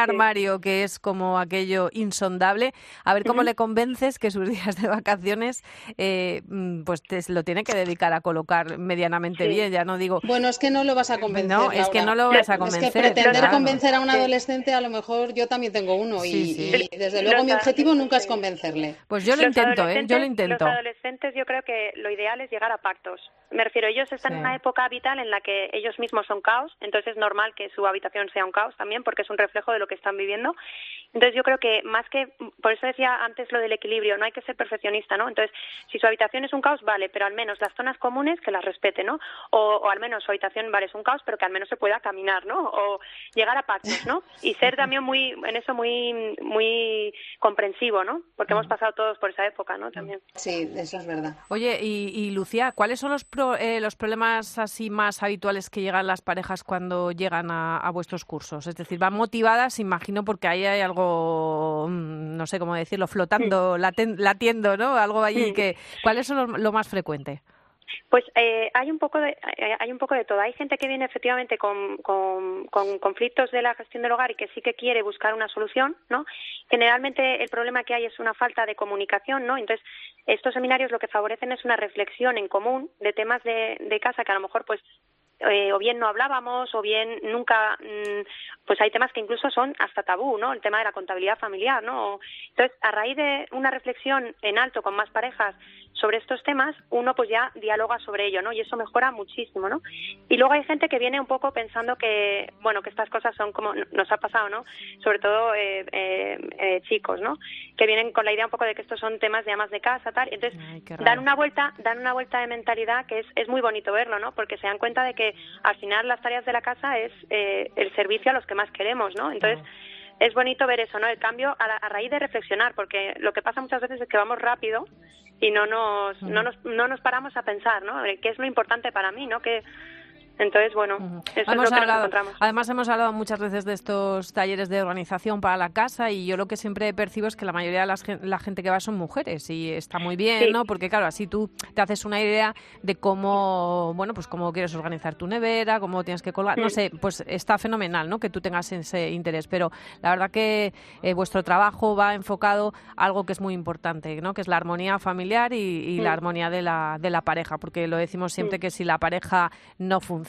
Que es como aquello insondable, a ver cómo le convences que sus *laughs* días de vacaciones eh, mm, pues te, lo tiene que dedicar a colocar medianamente Sí. bien, ya no digo Bueno, es que no lo vas a convencer. no, es que no lo vas a Es convencer. que pretender claro. convencer a un adolescente, a lo mejor yo también tengo uno y, Sí, sí. y desde luego Los mi objetivo nunca es convencerle. Pues yo lo Los intento, ¿eh? Yo lo adolescentes- intento. Los adolescentes yo creo que lo ideal es llegar a pactos. Me refiero, ellos están Sí. en una época vital en la que ellos mismos son caos, entonces es normal que su habitación sea un caos también porque es un reflejo de lo que están viviendo viviendo entonces yo creo que más que, por eso decía antes lo del equilibrio, no hay que ser perfeccionista, ¿no? Entonces, si su habitación es un caos, vale, pero al menos las zonas comunes que las respete, ¿no? O, o al menos su habitación, vale, es un caos, pero que al menos se pueda caminar, ¿no? O llegar a pactos, ¿no? Y ser *laughs* también muy, en eso muy, muy comprensivo, ¿no? Porque hemos pasado todos por esa época, ¿no? También. Sí, eso es verdad. Oye, y, y Lucía, ¿cuáles son los, pro- eh, los problemas así más habituales que llegan las parejas cuando llegan a, a vuestros cursos? Es decir, van motivadas, imagino, porque ahí hay algo, mm, no sé cómo decirlo, flotando, laten- latiendo, ¿no? Algo allí Mm. que... ¿Cuáles son los- lo más frecuente? Pues eh, hay un poco de eh, hay un poco de todo. Hay gente que viene efectivamente con, con, con conflictos de la gestión del hogar y que sí que quiere buscar una solución, ¿no? Generalmente el problema que hay es una falta de comunicación, ¿no? Entonces estos seminarios lo que favorecen es una reflexión en común de temas de, de casa que a lo mejor pues eh, o bien no hablábamos o bien nunca mm, pues hay temas que incluso son hasta tabú no el tema de la contabilidad familiar no entonces a raíz de una reflexión en alto con más parejas sobre estos temas uno pues ya dialoga sobre ello no y eso mejora muchísimo no y luego hay gente que viene un poco pensando que bueno que estas cosas son como nos ha pasado no sobre todo eh, eh, eh, chicos no que vienen con la idea un poco de que estos son temas de amas de casa tal. Entonces Ay, dan una vuelta dan una vuelta de mentalidad que es, es muy bonito verlo no porque se dan cuenta de que al final las tareas de la casa es eh, el servicio a los que más queremos no entonces es bonito ver eso no el cambio a, la- a raíz de reflexionar porque lo que pasa muchas veces es que vamos rápido y no nos no nos no nos paramos a pensar no qué es lo importante para mí no que entonces bueno eso es Hemos lo que nos encontramos además hemos hablado muchas veces de estos talleres de organización para la casa y yo lo que siempre percibo es que la mayoría de las la gente que va son mujeres y está muy bien, Sí. ¿no? Porque claro, así tú te haces una idea de cómo, bueno, pues cómo quieres organizar tu nevera, cómo tienes que colgar, no sé, pues está fenomenal, ¿no? Que tú tengas ese interés, pero la verdad que eh, vuestro trabajo va enfocado a algo que es muy importante, ¿no? Que es la armonía familiar y, y la Mm. armonía de la, de la pareja, porque lo decimos siempre que si la pareja no funciona,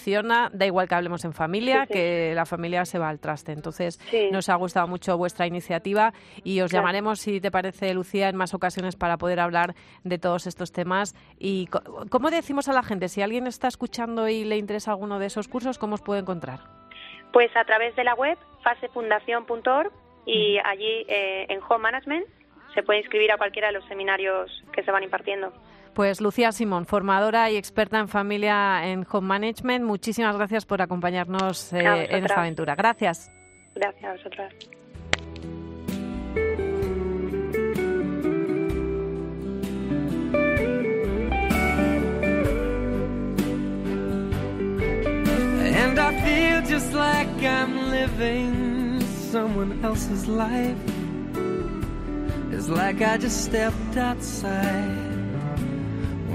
da igual que hablemos en familia, Sí, sí. que la familia se va al traste. Entonces, Sí. nos ha gustado mucho vuestra iniciativa y os Claro. llamaremos, si te parece, Lucía, en más ocasiones para poder hablar de todos estos temas. ¿Y cómo decimos a la gente? Si alguien está escuchando y le interesa alguno de esos cursos, ¿cómo os puede encontrar? Pues a través de la web fasefundación.org y allí eh, en Home Management se puede inscribir a cualquiera de los seminarios que se van impartiendo. Pues Lucía Simón, formadora y experta en familia en Home Management, muchísimas gracias por acompañarnos eh, en esta aventura. Gracias. Gracias a vosotras. And I feel just like I'm living someone else's life. It's like I just stepped outside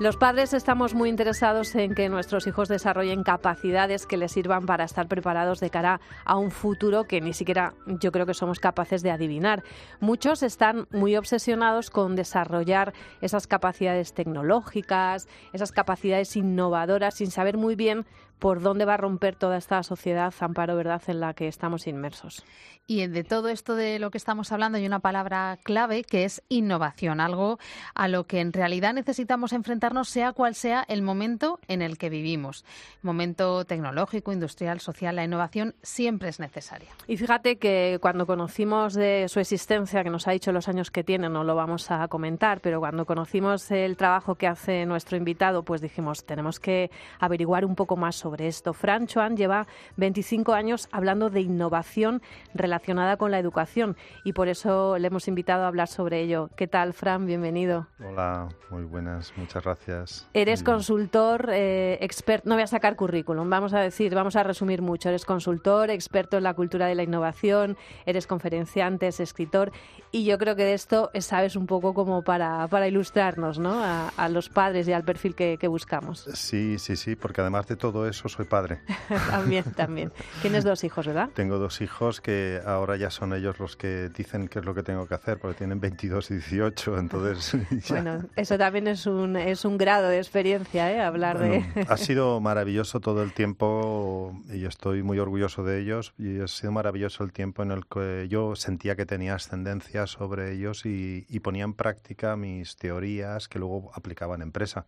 Los padres estamos muy interesados en que nuestros hijos desarrollen capacidades que les sirvan para estar preparados de cara a un futuro que ni siquiera yo creo que somos capaces de adivinar. Muchos están muy obsesionados con desarrollar esas capacidades tecnológicas, esas capacidades innovadoras, sin saber muy bien por dónde va a romper toda esta sociedad, Amparo, ¿verdad?, en la que estamos inmersos. Y de todo esto de lo que estamos hablando hay una palabra clave que es innovación, algo a lo que en realidad necesitamos enfrentarnos sea cual sea el momento en el que vivimos. Momento tecnológico, industrial, social, la innovación siempre es necesaria. Y fíjate que cuando conocimos de su existencia, que nos ha dicho los años que tiene, no lo vamos a comentar, pero cuando conocimos el trabajo que hace nuestro invitado, pues dijimos, tenemos que averiguar un poco más sobre esto. Fran Chuan lleva 25 años hablando de innovación relacionada con la educación y por eso le hemos invitado a hablar sobre ello. ¿Qué tal, Fran? Bienvenido. Hola, muy buenas, muchas gracias. Eres Mm, consultor, eh, experto, no voy a sacar currículum, vamos a decir, vamos a resumir mucho. Eres consultor, experto en la cultura de la innovación, eres conferenciante, eres escritor y yo creo que de esto sabes un poco como para, para ilustrarnos ¿no? a, a los padres y al perfil que, que buscamos. Sí, sí, sí, porque además de todo eso soy padre. *laughs* también, también. Tienes dos hijos, ¿verdad? Tengo dos hijos que ahora ya son ellos los que dicen qué es lo que tengo que hacer, porque tienen 22 y 18, entonces *laughs* *laughs* ya- Bueno, eso también es un, es un grado de experiencia, ¿eh? Hablar Bueno, de... ha sido maravilloso todo el tiempo y estoy muy orgulloso de ellos y ha sido maravilloso el tiempo en el que yo sentía que tenía ascendencia sobre ellos y, y ponía en práctica mis teorías que luego aplicaba en empresa.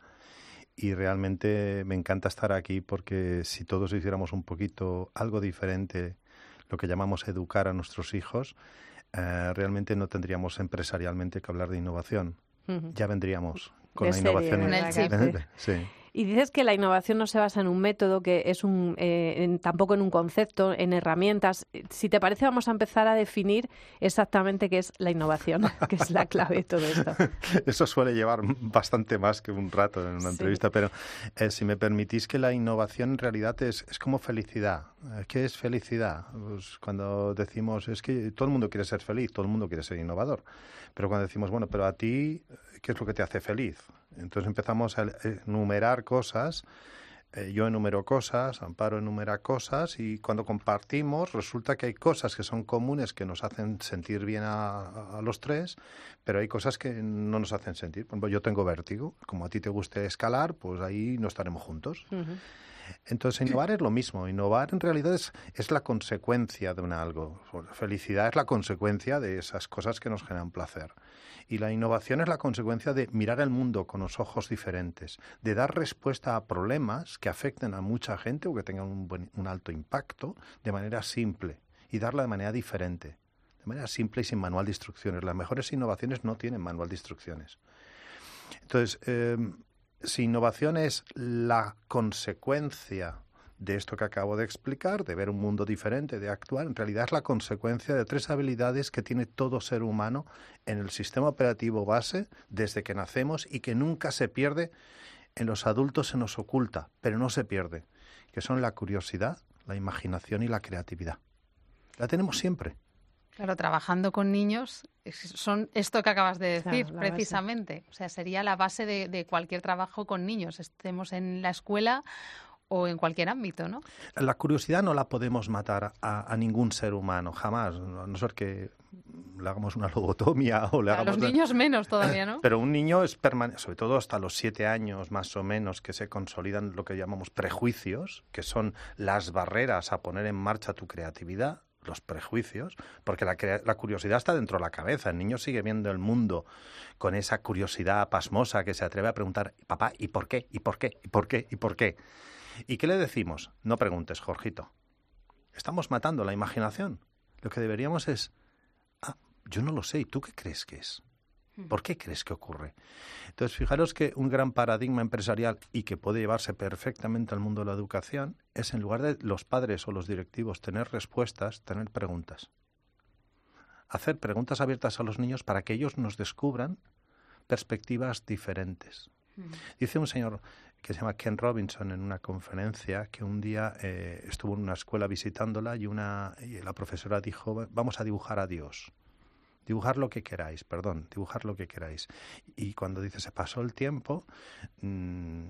Y realmente me encanta estar aquí porque si todos hiciéramos un poquito algo diferente, lo que llamamos educar a nuestros hijos, eh, realmente no tendríamos empresarialmente que hablar de innovación. Ya vendríamos con De la serie, innovación. ¿verdad? Con el *laughs* chip. Sí. Y dices que la innovación no se basa en un método, que es un, eh, en- tampoco en un concepto, en herramientas. Si te parece, vamos a empezar a definir exactamente qué es la innovación, *laughs* que es la clave de todo esto. *laughs* Eso suele llevar bastante más que un rato en una Sí. entrevista, pero eh, si me permitís que la innovación en realidad es, es como felicidad. Eh, ¿Qué es felicidad? Pues cuando decimos, es que todo el mundo quiere ser feliz, todo el mundo quiere ser innovador, pero cuando decimos, bueno, pero a ti, ¿qué es lo que te hace feliz? Entonces empezamos a enumerar cosas. Eh, yo enumero cosas, Amparo enumera cosas y cuando compartimos resulta que hay cosas que son comunes que nos hacen sentir bien a, a los tres, pero hay cosas que no nos hacen sentir. Por ejemplo, yo tengo vértigo, como a ti te guste escalar, pues ahí no estaremos juntos. Ujú. Entonces, innovar es lo mismo. Innovar en realidad es, es la consecuencia de un algo. Felicidad es la consecuencia de esas cosas que nos generan placer. Y la innovación es la consecuencia de mirar el mundo con los ojos diferentes, de dar respuesta a problemas que afecten a mucha gente o que tengan un, buen- alto impacto de manera simple y darla de manera diferente, de manera simple y sin manual de instrucciones. Las mejores innovaciones no tienen manual de instrucciones. Entonces, eh, si innovación es la consecuencia de esto que acabo de explicar, de ver un mundo diferente, de actuar, en realidad es la consecuencia de tres habilidades que tiene todo ser humano en el sistema operativo base desde que nacemos y que nunca se pierde. En los adultos se nos oculta, pero no se pierde, que son la curiosidad, la imaginación y la creatividad. La tenemos siempre. Claro, trabajando con niños son esto que acabas de Claro, decir, base. precisamente. O sea, sería la base de, de cualquier trabajo con niños, estemos en la escuela o en cualquier ámbito, ¿no? La curiosidad no la podemos matar a, a ningún ser humano, jamás, a no ser que le hagamos una lobotomia o le A hagamos... los niños menos todavía, ¿no? *coughs* Pero un niño es permanente, sobre todo hasta los siete años más o menos, que se consolidan lo que llamamos prejuicios, que son las barreras a poner en marcha tu creatividad, los prejuicios, porque la, la curiosidad está dentro de la cabeza. El niño sigue viendo el mundo con esa curiosidad pasmosa que se atreve a preguntar, papá, ¿y por qué? ¿Y por qué? ¿Y por qué? ¿Y por qué? ¿Y qué le decimos? No preguntes, Jorgito. Estamos matando la imaginación. Lo que deberíamos es, ah, yo no lo sé, ¿y tú qué crees que es? ¿Por qué crees que ocurre? Entonces, fijaros que un gran paradigma empresarial y que puede llevarse perfectamente al mundo de la educación es en lugar de los padres o los directivos tener respuestas, tener preguntas. Hacer preguntas abiertas a los niños para que ellos nos descubran perspectivas diferentes. Dice un señor que se llama Ken Robinson en una conferencia que un día eh, estuvo en una escuela visitándola y, una, y la profesora dijo, vamos a dibujar a Dios dibujar lo que queráis, perdón, dibujar lo que queráis. Y cuando dice se pasó el tiempo, mm,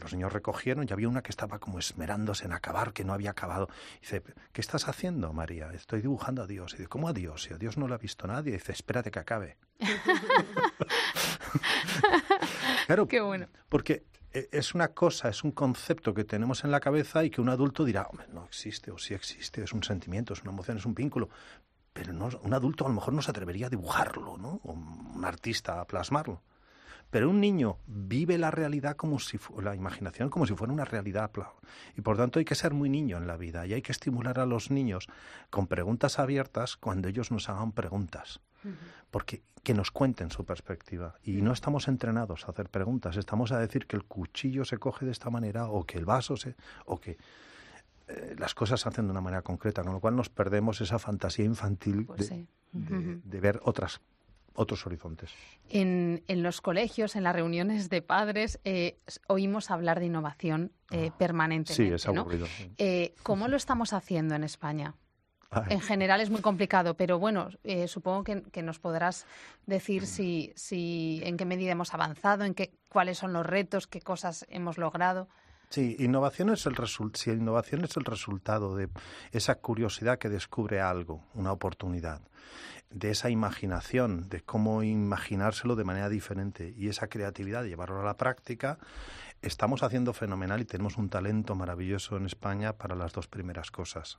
los niños recogieron y había una que estaba como esmerándose en acabar, que no había acabado. dice, ¿qué estás haciendo, María? Estoy dibujando a Dios. Y dice, ¿cómo a Dios? Si a Dios no lo ha visto nadie. dice, espérate que acabe. *laughs* *laughs* claro, Qué bueno. porque es una cosa, es un concepto que tenemos en la cabeza y que un adulto dirá, no existe o sí existe, es un sentimiento, es una emoción, es un vínculo pero no, un adulto a lo mejor no se atrevería a dibujarlo, ¿no? O un artista a plasmarlo. Pero un niño vive la realidad como si la imaginación como si fuera una realidad. Y por tanto hay que ser muy niño en la vida y hay que estimular a los niños con preguntas abiertas cuando ellos nos hagan preguntas. Porque que nos cuenten su perspectiva. Y no estamos entrenados a hacer preguntas, estamos a decir que el cuchillo se coge de esta manera o que el vaso se o que eh, las cosas se hacen de una manera concreta, con lo cual nos perdemos esa fantasía infantil pues de, ver otras otros horizontes. En, en, los colegios, en las reuniones de padres, eh, oímos hablar de innovación eh, ah, permanentemente. Sí, es aburrido. ¿Cómo lo estamos haciendo en España? En general es muy complicado, pero bueno, supongo que, que, nos podrás decir si, si en qué medida hemos avanzado, en qué, cuáles son los retos, qué cosas hemos logrado. Sí, innovación es el si innovación es el resultado de esa curiosidad que descubre algo, una oportunidad, de esa imaginación, de cómo imaginárselo de manera diferente y esa creatividad de llevarlo a la práctica, estamos haciendo fenomenal y tenemos un talento maravilloso en España para las dos primeras cosas.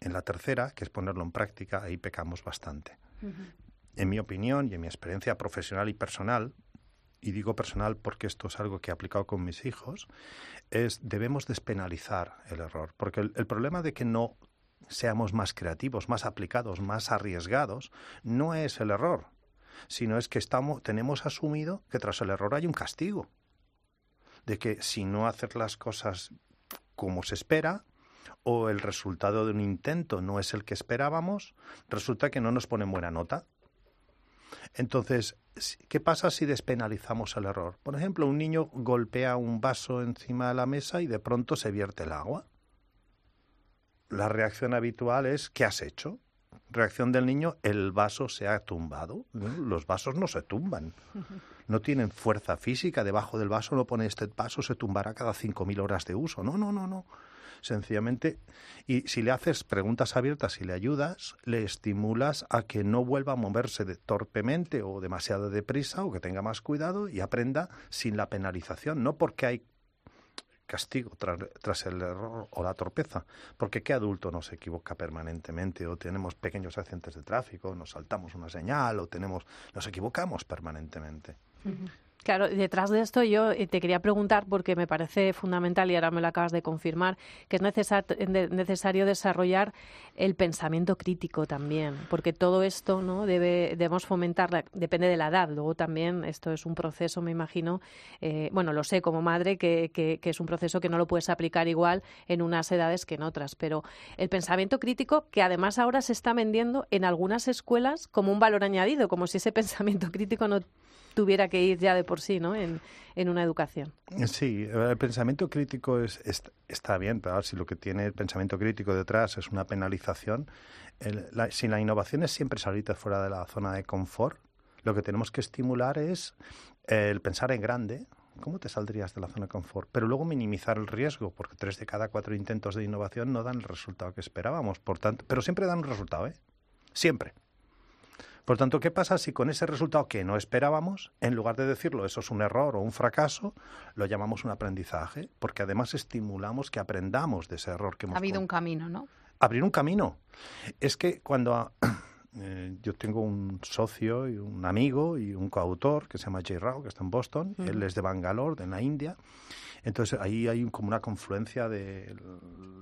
En la tercera, que es ponerlo en práctica, ahí pecamos bastante. En mi opinión y en mi experiencia profesional y personal, y digo personal porque esto es algo que he aplicado con mis hijos, es debemos despenalizar el error. Porque el, problema de que no seamos más creativos, más aplicados, más arriesgados, no es el error, sino es que estamos, tenemos asumido que tras el error hay un castigo. De que si no hacer las cosas como se espera, o el resultado de un intento no es el que esperábamos, resulta que no nos ponen buena nota. Entonces, ¿qué pasa si despenalizamos el error? Por ejemplo, un niño golpea un vaso encima de la mesa y de pronto se vierte el agua. La reacción habitual es ¿qué has hecho? Reacción del niño, el vaso se ha tumbado. Los vasos no se tumban. No tienen fuerza física. Debajo del vaso no pone este vaso, se tumbará cada 5.000 horas de uso. No, no, no, no sencillamente, y si le haces preguntas abiertas y le ayudas, le estimulas a que no vuelva a moverse de, torpemente o demasiado deprisa o que tenga más cuidado y aprenda sin la penalización, no porque hay castigo tras, tras, el error o la torpeza. Porque qué adulto no se equivoca permanentemente o tenemos pequeños accidentes de tráfico, nos saltamos una señal o tenemos nos equivocamos permanentemente. Claro, detrás de esto yo eh, te quería preguntar, porque me parece fundamental y ahora me lo acabas de confirmar, que es necesario desarrollar el pensamiento crítico también, porque todo esto no debe, debemos fomentar, depende de la edad. Luego también esto es un proceso, me imagino, eh, bueno, lo sé como madre, que, que, que es un proceso que no lo puedes aplicar igual en unas edades que en otras, pero el pensamiento crítico, que además ahora se está vendiendo en algunas escuelas como un valor añadido, como si ese *laughs* pensamiento crítico no tuviera que ir ya de por sí ¿no? en, en una educación. Sí, el pensamiento crítico es, está bien, pero si lo que tiene el pensamiento crítico detrás es una penalización, si la innovación es siempre salir fuera de la zona de confort, lo que tenemos que estimular es el pensar en grande, ¿cómo te saldrías de la zona de confort? Pero luego minimizar el riesgo, porque tres de cada cuatro intentos de innovación no dan el resultado que esperábamos. Por tanto, pero siempre dan un resultado, ¿eh? Siempre. Por tanto, ¿qué pasa si con ese resultado que no esperábamos, en lugar de decirlo eso es un error o un fracaso, lo llamamos un aprendizaje? Porque además estimulamos que aprendamos de ese error que hemos Ha habido un camino, ¿no? Abrir un camino. Es que cuando *clears throat* Eh, yo tengo un socio y un amigo y un coautor que se llama Jay Rao, que está en Boston. Él es de Bangalore, de la India. Entonces ahí hay como una confluencia de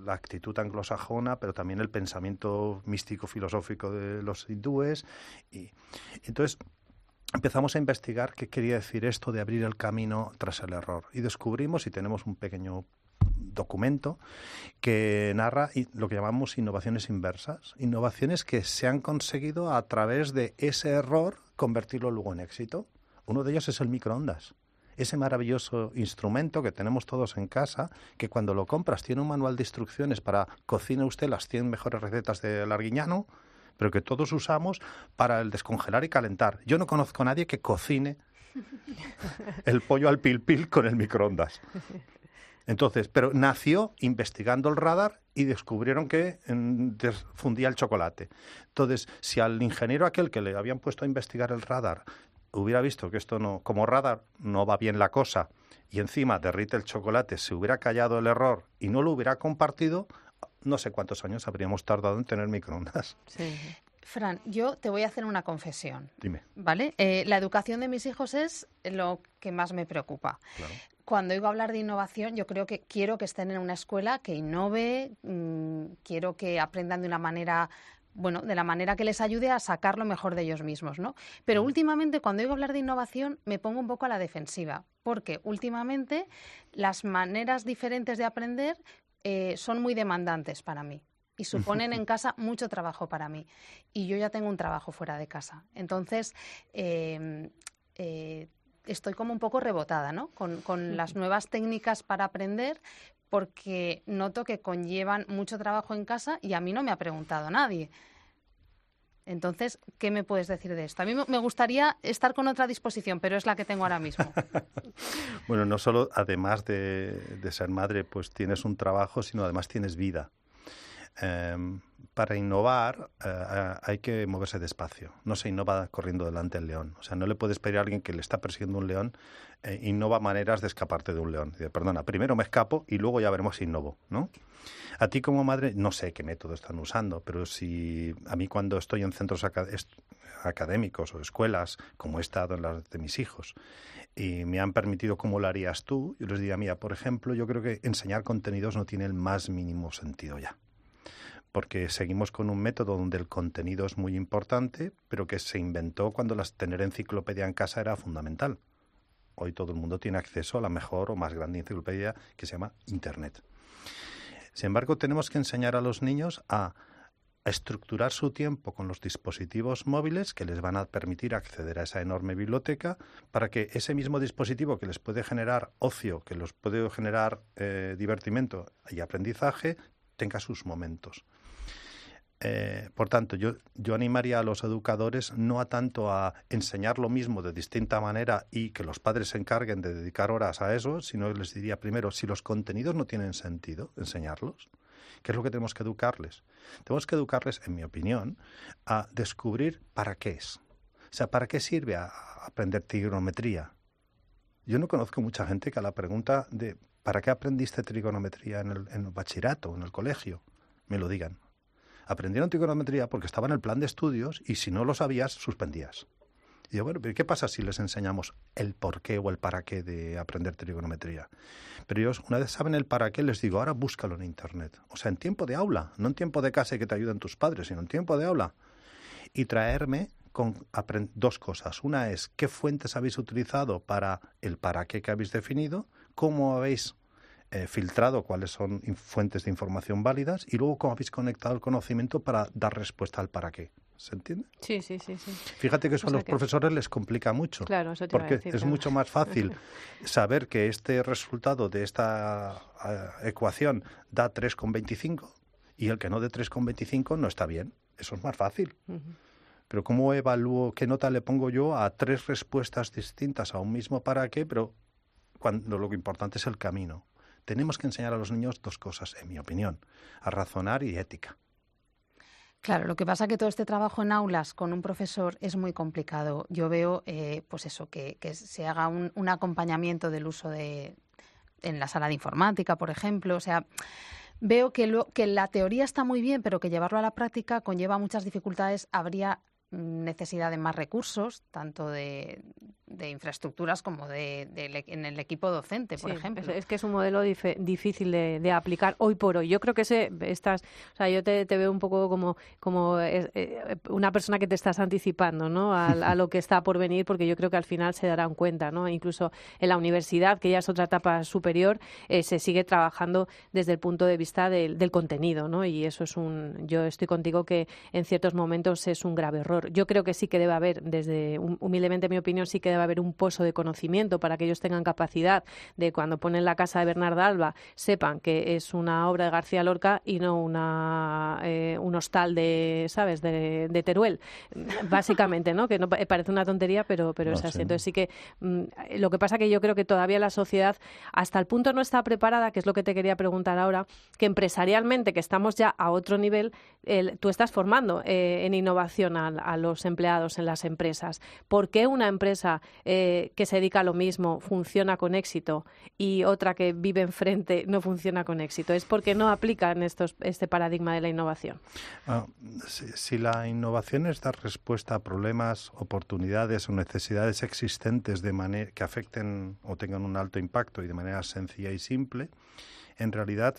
la actitud anglosajona, pero también el pensamiento místico filosófico de los hindúes. Y entonces empezamos a investigar qué quería decir esto de abrir el camino tras el error. Y descubrimos, y tenemos un pequeño documento que narra lo que llamamos innovaciones inversas, innovaciones que se han conseguido a través de ese error convertirlo luego en éxito. Uno de ellos es el microondas ese maravilloso instrumento que tenemos todos en casa, que cuando lo compras tiene un manual de instrucciones para cocina usted las 100 mejores recetas de Larguiñano, pero que todos usamos para el descongelar y calentar. Yo no conozco a nadie que cocine el pollo al pil pil con el microondas. Entonces, pero nació investigando el radar y descubrieron que fundía el chocolate. Entonces, si al ingeniero aquel que le habían puesto a investigar el radar hubiera visto que esto no, como radar, no va bien la cosa, y encima derrite el chocolate, se hubiera callado el error y no lo hubiera compartido, no sé cuántos años habríamos tardado en tener microondas. Sí. Fran, yo te voy a hacer una confesión. Dime. ¿Vale? Eh, la educación de mis hijos es lo que más me preocupa. Cuando oigo hablar de innovación, yo creo que quiero que estén en una escuela que innove, mm, quiero que aprendan de una manera bueno, de la manera que les ayude a sacar lo mejor de ellos mismos, ¿no? Pero mm. últimamente, cuando oigo hablar de innovación, me pongo un poco a la defensiva, porque últimamente las maneras diferentes de aprender eh, son muy demandantes para mí y suponen en casa mucho trabajo para mí. Y yo ya tengo un trabajo fuera de casa. Entonces, em, eh, estoy como un poco rebotada, ¿no? Con, con las nuevas técnicas para aprender, porque noto que conllevan mucho trabajo en casa y a mí no me ha preguntado nadie. Entonces, ¿qué me puedes decir de esto? A mí me gustaría estar con otra disposición, pero es la que tengo ahora mismo. *laughs* bueno, no solo además de, de, ser madre, pues tienes un trabajo, sino además tienes vida. Em, para innovar eh, hay que moverse despacio. No se innova corriendo delante del león. O sea, no le puedes pedir a alguien que le está persiguiendo un león, eh, innova maneras de escaparte de un león. Dice, perdona, primero me escapo y luego ya veremos si innovo, ¿no? A ti como madre, no sé qué método están usando, pero si a mí cuando estoy en centros académicos o escuelas, como he estado en las de mis hijos, y me han permitido cómo lo harías tú, yo les diría, mira, por ejemplo, yo creo que enseñar contenidos no tiene el más mínimo sentido ya porque seguimos con un método donde el contenido es muy importante, pero que se inventó cuando las, tener enciclopedia en casa era fundamental. Hoy todo el mundo tiene acceso a la mejor o más grande enciclopedia que se llama Internet. Sin embargo, tenemos que enseñar a los niños a estructurar su tiempo con los dispositivos móviles que les van a permitir acceder a esa enorme biblioteca para que ese mismo dispositivo que les puede generar ocio, que les puede generar eh, divertimento y aprendizaje, tenga sus momentos. Eh, por tanto, yo, animaría a los educadores no a tanto a enseñar lo mismo de distinta manera y que los padres se encarguen de dedicar horas a eso, sino les diría primero, si los contenidos no tienen sentido, enseñarlos. ¿Qué es lo que tenemos que educarles? Tenemos que educarles, en mi opinión, a descubrir para qué es. O sea, ¿para qué sirve aprender trigonometría? Yo no conozco mucha gente que a la pregunta de ¿para qué aprendiste trigonometría en el, en el bachillerato, en el colegio? me lo digan aprendieron trigonometría porque estaba en el plan de estudios y si no lo sabías, suspendías. Y yo, bueno, ¿pero qué pasa si les enseñamos el por qué o el para qué de aprender trigonometría? Pero ellos, una vez saben el para qué, les digo, ahora búscalo en Internet. O sea, en tiempo de aula, no en tiempo de casa y que te ayuden tus padres, sino en tiempo de aula. Y traerme con dos cosas. Una es qué fuentes habéis utilizado para el para qué que habéis definido, cómo habéis eh, filtrado cuáles son fuentes de información válidas y luego cómo habéis conectado el conocimiento para dar respuesta al para qué. ¿Se entiende? Sí, sí, sí. sí. Fíjate que eso a los profesores les complica mucho. Claro, eso porque es mucho más fácil *laughs* saber que este resultado de esta eh, ecuación da 3,25 y el que no de 3,25 no está bien. Eso es más fácil. Pero ¿cómo evalúo, qué nota le pongo yo a tres respuestas distintas a un mismo para qué? Pero cuando lo importante es el camino tenemos que enseñar a los niños dos cosas, en mi opinión, a razonar y ética. Claro, lo que pasa es que todo este trabajo en aulas con un profesor es muy complicado. Yo veo, eh, pues eso, que, se haga un, acompañamiento del uso de en la sala de informática, por ejemplo. O sea, veo que, que la teoría está muy bien, pero que llevarlo a la práctica conlleva muchas dificultades. Habría necesidad de más recursos, tanto de, de infraestructuras como de, en el equipo docente, por ejemplo. Es, que es un modelo difícil de, aplicar hoy por hoy. Yo creo que ese, estás, o sea, yo te, veo un poco como, como eh, una persona que te estás anticipando ¿no? A, *laughs* lo que está por venir, porque yo creo que al final se darán cuenta. ¿no? Incluso en la universidad, que ya es otra etapa superior, eh, se sigue trabajando desde el punto de vista del, del contenido. ¿no? Y eso es un. Yo estoy contigo que en ciertos momentos es un grave error. Yo creo que sí que debe haber, desde humildemente mi opinión, sí que debe haber un pozo de conocimiento para que ellos tengan capacidad de cuando ponen la casa de Bernarda Alba sepan que es una obra de García Lorca y no una eh, un hostal de, ¿sabes?, de, Teruel, *laughs* básicamente, ¿no? Que no parece una tontería, pero pero es así. Entonces sí que mm, lo que pasa que yo creo que todavía la sociedad hasta el punto no está preparada, que es lo que te quería preguntar ahora, que empresarialmente, que estamos ya a otro nivel, tú estás formando eh, en innovación a, a, los empleados en las empresas. ¿Por qué una empresa eh, que se dedica a lo mismo funciona con éxito y otra que vive enfrente no funciona con éxito? ¿Es porque no aplican estos, este paradigma de la innovación? Ah, si, la innovación es dar respuesta a problemas, oportunidades o necesidades existentes de manera que afecten o tengan un alto impacto y de manera sencilla y simple, en realidad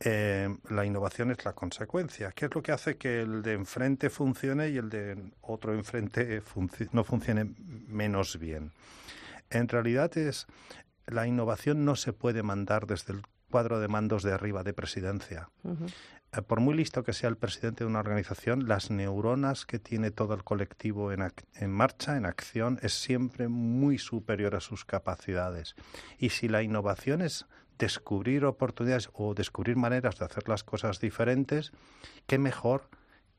eh, la innovación es la consecuencia. ¿Qué es lo que hace que el de enfrente funcione y el de otro enfrente no funcione menos bien? En realidad es la innovación no se puede mandar desde el cuadro de mandos de arriba de presidencia. Eh, por muy listo que sea el presidente de una organización, las neuronas que tiene todo el colectivo en, en, marcha, en acción, es siempre muy superior a sus capacidades. Y si la innovación es descubrir oportunidades o descubrir maneras de hacer las cosas diferentes, qué mejor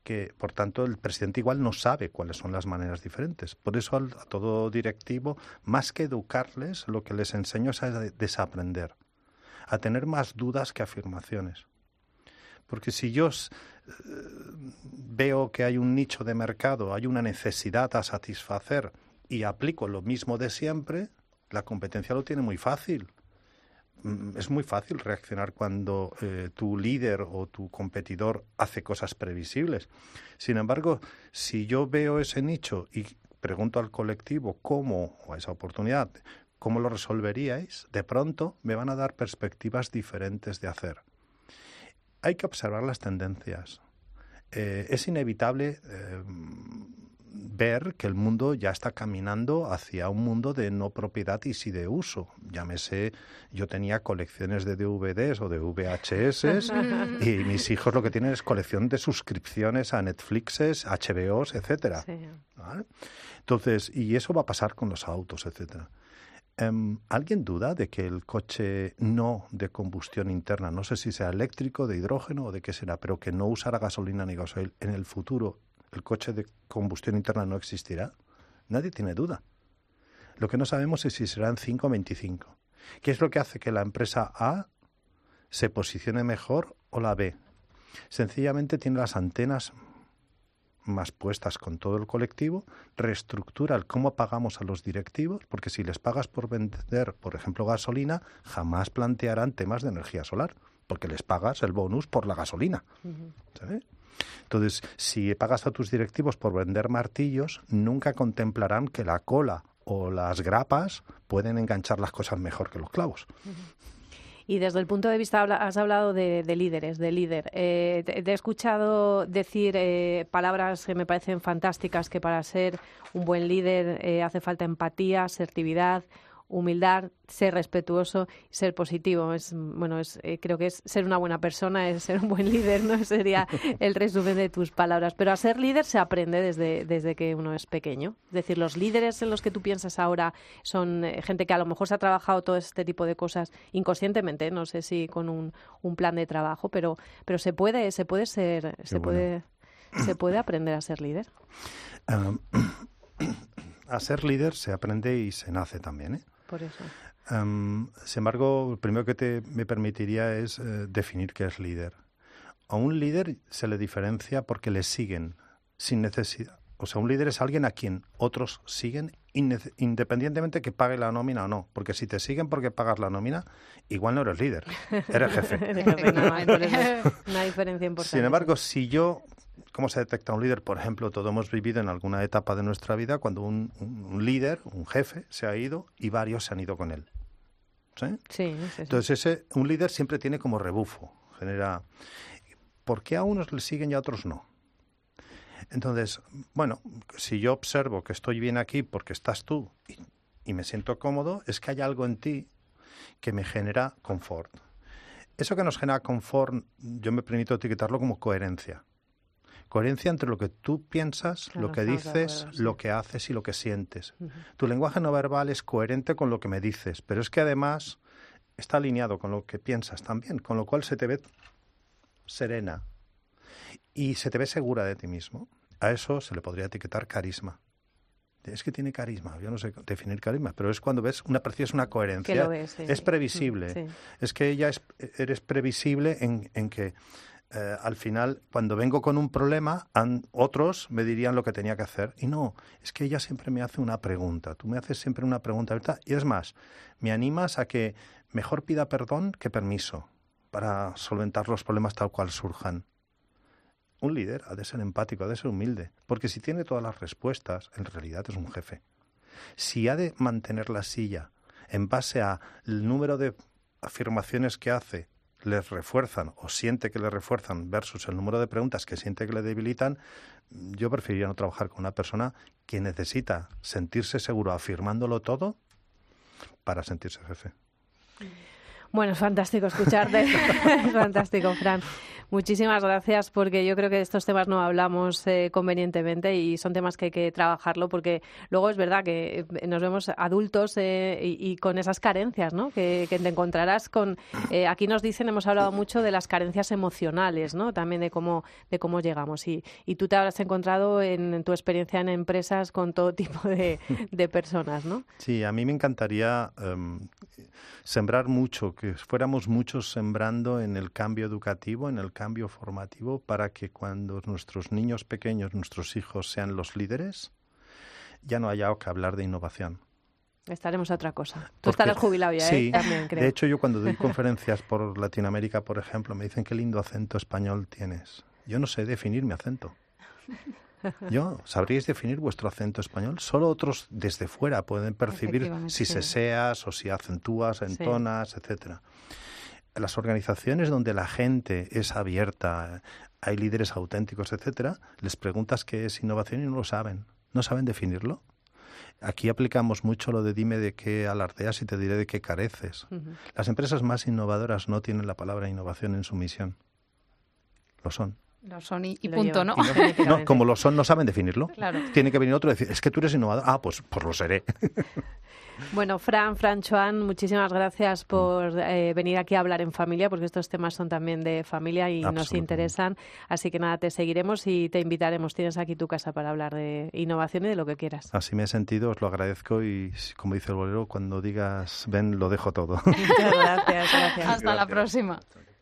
que, por tanto, el presidente igual no sabe cuáles son las maneras diferentes. Por eso a todo directivo, más que educarles, lo que les enseño es a desaprender, a tener más dudas que afirmaciones. Porque si yo eh, veo que hay un nicho de mercado, hay una necesidad a satisfacer y aplico lo mismo de siempre, la competencia lo tiene muy fácil es muy fácil reaccionar cuando eh, tu líder o tu competidor hace cosas previsibles. Sin embargo, si yo veo ese nicho y pregunto al colectivo cómo, o a esa oportunidad, cómo lo resolveríais, de pronto me van a dar perspectivas diferentes de hacer. Hay que observar las tendencias. Eh, es inevitable eh, ver que el mundo ya está caminando hacia un mundo de no propiedad y sí de uso. Llámese, yo tenía colecciones de DVDs o de VHS *laughs* y mis hijos lo que tienen es colección de suscripciones a Netflixes, HBOs, etcétera. Entonces, y eso va a pasar con los autos, etcétera. Em, ¿Alguien duda de que el coche no de combustión interna, no sé si sea eléctrico, de hidrógeno o de qué será, pero que no usará gasolina ni gasoil en el futuro el coche de combustión interna no existirá? Nadie tiene duda. Lo que no sabemos es si serán 5 o 25. ¿Qué es lo que hace que la empresa A se posicione mejor o la B? Sencillamente tiene las antenas más puestas con todo el colectivo, reestructura el cómo pagamos a los directivos, porque si les pagas por vender, por ejemplo, gasolina, jamás plantearán temas de energía solar, porque les pagas el bonus por la gasolina. Entonces, si pagas a tus directivos por vender martillos, nunca contemplarán que la cola o las grapas pueden enganchar las cosas mejor que los clavos. Y desde el punto de vista, has hablado de, líderes, de líder. Eh, te, he escuchado decir eh, palabras que me parecen fantásticas, que para ser un buen líder eh, hace falta empatía, asertividad, humildad, ser respetuoso ser positivo. Es, bueno, es, eh, creo que es ser una buena persona, es ser un buen *laughs* líder, ¿no? Sería el resumen de tus palabras. Pero a ser líder se aprende desde, desde que uno es pequeño. Es decir, los líderes en los que tú piensas ahora son eh, gente que a lo mejor se ha trabajado todo este tipo de cosas inconscientemente, no sé si con un, un plan de trabajo, pero, pero se puede, se puede ser, se puede, se puede aprender a ser líder. *coughs* a ser líder se aprende y se nace también, ¿eh? Por eso. Em, sin embargo, lo primero que te, me permitiría es eh, definir qué es líder. A un líder se le diferencia porque le siguen sin necesidad o sea, un líder es alguien a quien otros siguen independientemente que pague la nómina o no. Porque si te siguen porque pagas la nómina, igual no eres líder, eres jefe. *laughs* Una *laughs* diferencia importante. Sin embargo, si yo ¿Cómo se detecta un líder? Por ejemplo, todos hemos vivido en alguna etapa de nuestra vida cuando un, líder, un jefe, se ha ido y varios se han ido con él. ¿Sí? Sí, Entonces, ese, un líder siempre tiene como rebufo, genera... ¿Por qué a unos le siguen y a otros no? Entonces, bueno, si yo observo que estoy bien aquí porque estás tú y, y me siento cómodo, es que hay algo en ti que me genera confort. Eso que nos genera confort, yo me permito etiquetarlo como coherencia. Coherencia entre lo que tú piensas, lo que dices, lo que haces y lo que sientes. Tu lenguaje no verbal es coherente con lo que me dices, pero es que además está alineado con lo que piensas también, con lo cual se te ve serena y se te ve segura de ti mismo. A eso se le podría etiquetar carisma. Es que tiene carisma, yo no sé definir carisma, pero es cuando ves una percibes una coherencia. es previsible. Es que ella es, eres previsible en, en que eh, al final, cuando vengo con un problema, otros me dirían lo que tenía que hacer. Y no, es que ella siempre me hace una pregunta. Tú me haces siempre una pregunta, ¿verdad? Y es más, me animas a que mejor pida perdón que permiso para solventar los problemas tal cual surjan. Un líder ha de ser empático, ha de ser humilde, porque si tiene todas las respuestas, en realidad es un jefe. Si ha de mantener la silla en base al número de afirmaciones que hace les refuerzan o siente que le refuerzan versus el número de preguntas que siente que le debilitan, yo preferiría no trabajar con una persona que necesita sentirse seguro afirmándolo todo para sentirse jefe. Bueno, es fantástico escucharte. *laughs* es fantástico, Fran. Muchísimas gracias porque yo creo que de estos temas no hablamos eh, convenientemente y son temas que hay que trabajarlo porque luego es verdad que eh, nos vemos adultos eh, y, con esas carencias ¿no? que, te encontrarás con... aquí nos dicen, hemos hablado mucho de las carencias emocionales, ¿no? también de cómo, de cómo llegamos y, y tú te habrás encontrado en, tu experiencia en empresas con todo *laughs* tipo de, de personas. ¿no? Sí, a mí me encantaría em, sembrar mucho, que fuéramos muchos sembrando en el cambio educativo, en el cambio formativo, para que cuando nuestros niños pequeños, nuestros hijos sean los líderes, ya no haya que hablar de innovación. Estaremos a otra cosa. Tú estarás jubilado ya, ¿eh? También, creo. De hecho, yo cuando doy *laughs* conferencias por Latinoamérica, por ejemplo, me dicen qué lindo acento español tienes. Yo no sé definir mi acento. *laughs* Yo, ¿sabríais definir vuestro acento español? Solo otros desde fuera pueden percibir si se seas o si acentúas, entonas, etcétera. Las organizaciones donde la gente es abierta, hay líderes auténticos, etcétera, les preguntas qué es innovación y no lo saben. No saben definirlo. Aquí aplicamos mucho lo de dime de qué alardeas y te diré de qué careces. Las empresas más innovadoras no tienen la palabra innovación en su misión. Lo son. Lo son y, punto, ¿no? *laughs* no, como lo son, no saben definirlo. Tiene que venir otro y decir, es que tú eres innovador. Ah, pues, pues lo seré. *laughs* Bueno, Fran, Fran Chuan, muchísimas gracias por eh, venir aquí a hablar en familia, porque estos temas son también de familia y nos interesan. Así que nada, te seguiremos y te invitaremos. Tienes aquí tu casa para hablar de innovación y de lo que quieras. Así me he sentido, os lo agradezco y como dice el bolero, cuando digas ven, lo dejo todo. *laughs* Muchas gracias, gracias. Hasta la próxima.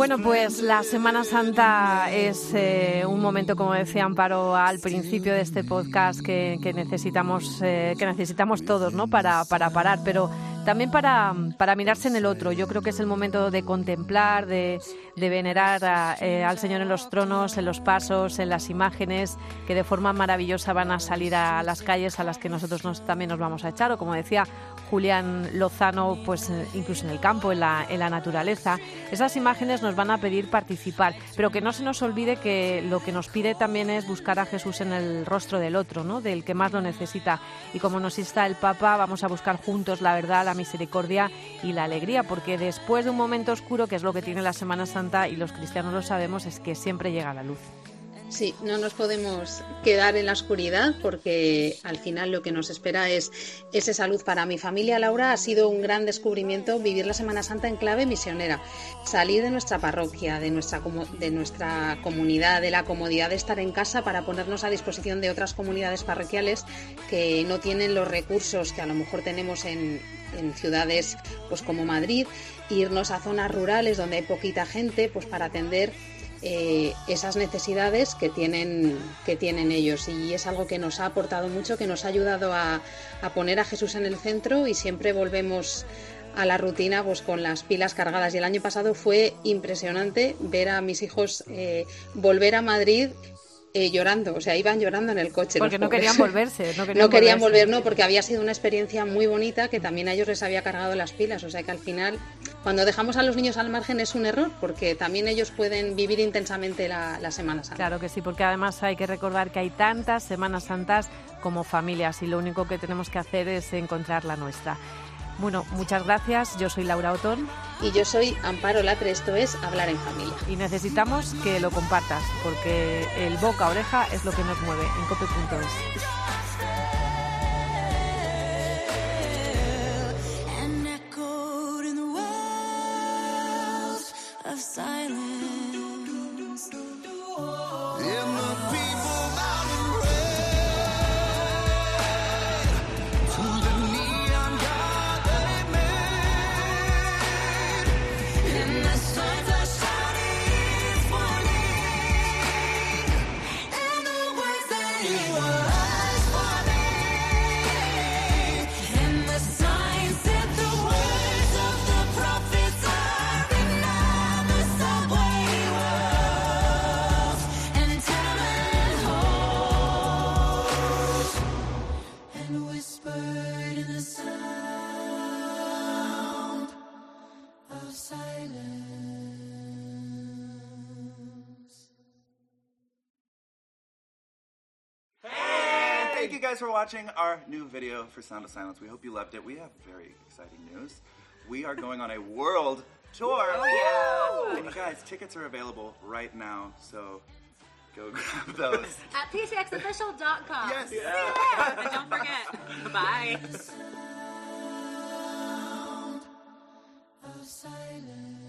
Bueno, pues la Semana Santa es eh, un momento, como decía Amparo al principio de este podcast, que, necesitamos, eh, que necesitamos todos, ¿no? Para, para parar, pero también para, para, mirarse en el otro. Yo creo que es el momento de contemplar, de, de venerar eh, al Señor en los tronos, en los pasos, en las imágenes que de forma maravillosa van a salir a las calles a las que nosotros nos, también nos vamos a echar. O como decía Julián Lozano, pues eh, incluso en el campo, en la, en la naturaleza. Esas imágenes nos van a pedir participar, pero que no se nos olvide que lo que nos pide también es buscar a Jesús en el rostro del otro, ¿no? del que más lo necesita. Y como nos está el Papa, vamos a buscar juntos la verdad, la misericordia y la alegría, porque después de un momento oscuro, que es lo que tiene la Semana Santa y los cristianos lo sabemos, es que siempre llega la luz. Sí, no nos podemos quedar en la oscuridad porque al final lo que nos espera es esa salud. Para mi familia, Laura, ha sido un gran descubrimiento vivir la Semana Santa en clave misionera. Salir de nuestra parroquia, de nuestra, de nuestra comunidad, de la comodidad de estar en casa para ponernos a disposición de otras comunidades parroquiales que no tienen los recursos que a lo mejor tenemos en, en ciudades pues como Madrid, irnos a zonas rurales donde hay poquita gente pues para atender eh, esas necesidades que tienen, que tienen ellos. Y es algo que nos ha aportado mucho, que nos ha ayudado a, poner a Jesús en el centro y siempre volvemos a la rutina pues con las pilas cargadas y el año pasado fue impresionante ver a mis hijos eh, volver a Madrid eh, llorando, o sea, iban llorando en el coche. Porque no querían volverse. No *laughs* querían, no volver, no, porque había sido una experiencia muy bonita que también a ellos les había cargado las pilas. O sea que al final, cuando dejamos a los niños al margen es un error, porque también ellos pueden vivir intensamente la, la Semana Santa. Claro que sí, porque además hay que recordar que hay tantas Semanas Santas como familias y lo único que tenemos que hacer es encontrar la nuestra. Bueno, muchas gracias. Yo soy Laura Otón. Y yo soy Amparo Latre. Esto es Hablar en Familia. Y necesitamos que lo compartas, porque el boca a oreja es lo que nos mueve en cope.es. guys for watching our new video for Sound of Silence. We hope you loved it. We have very exciting news. We are going on a world tour. Oh, yeah. And you guys, tickets are available right now, so go *laughs* grab those. *laughs* At ptxofficial.com. Yes. Yeah. and don't forget. Bye. silence.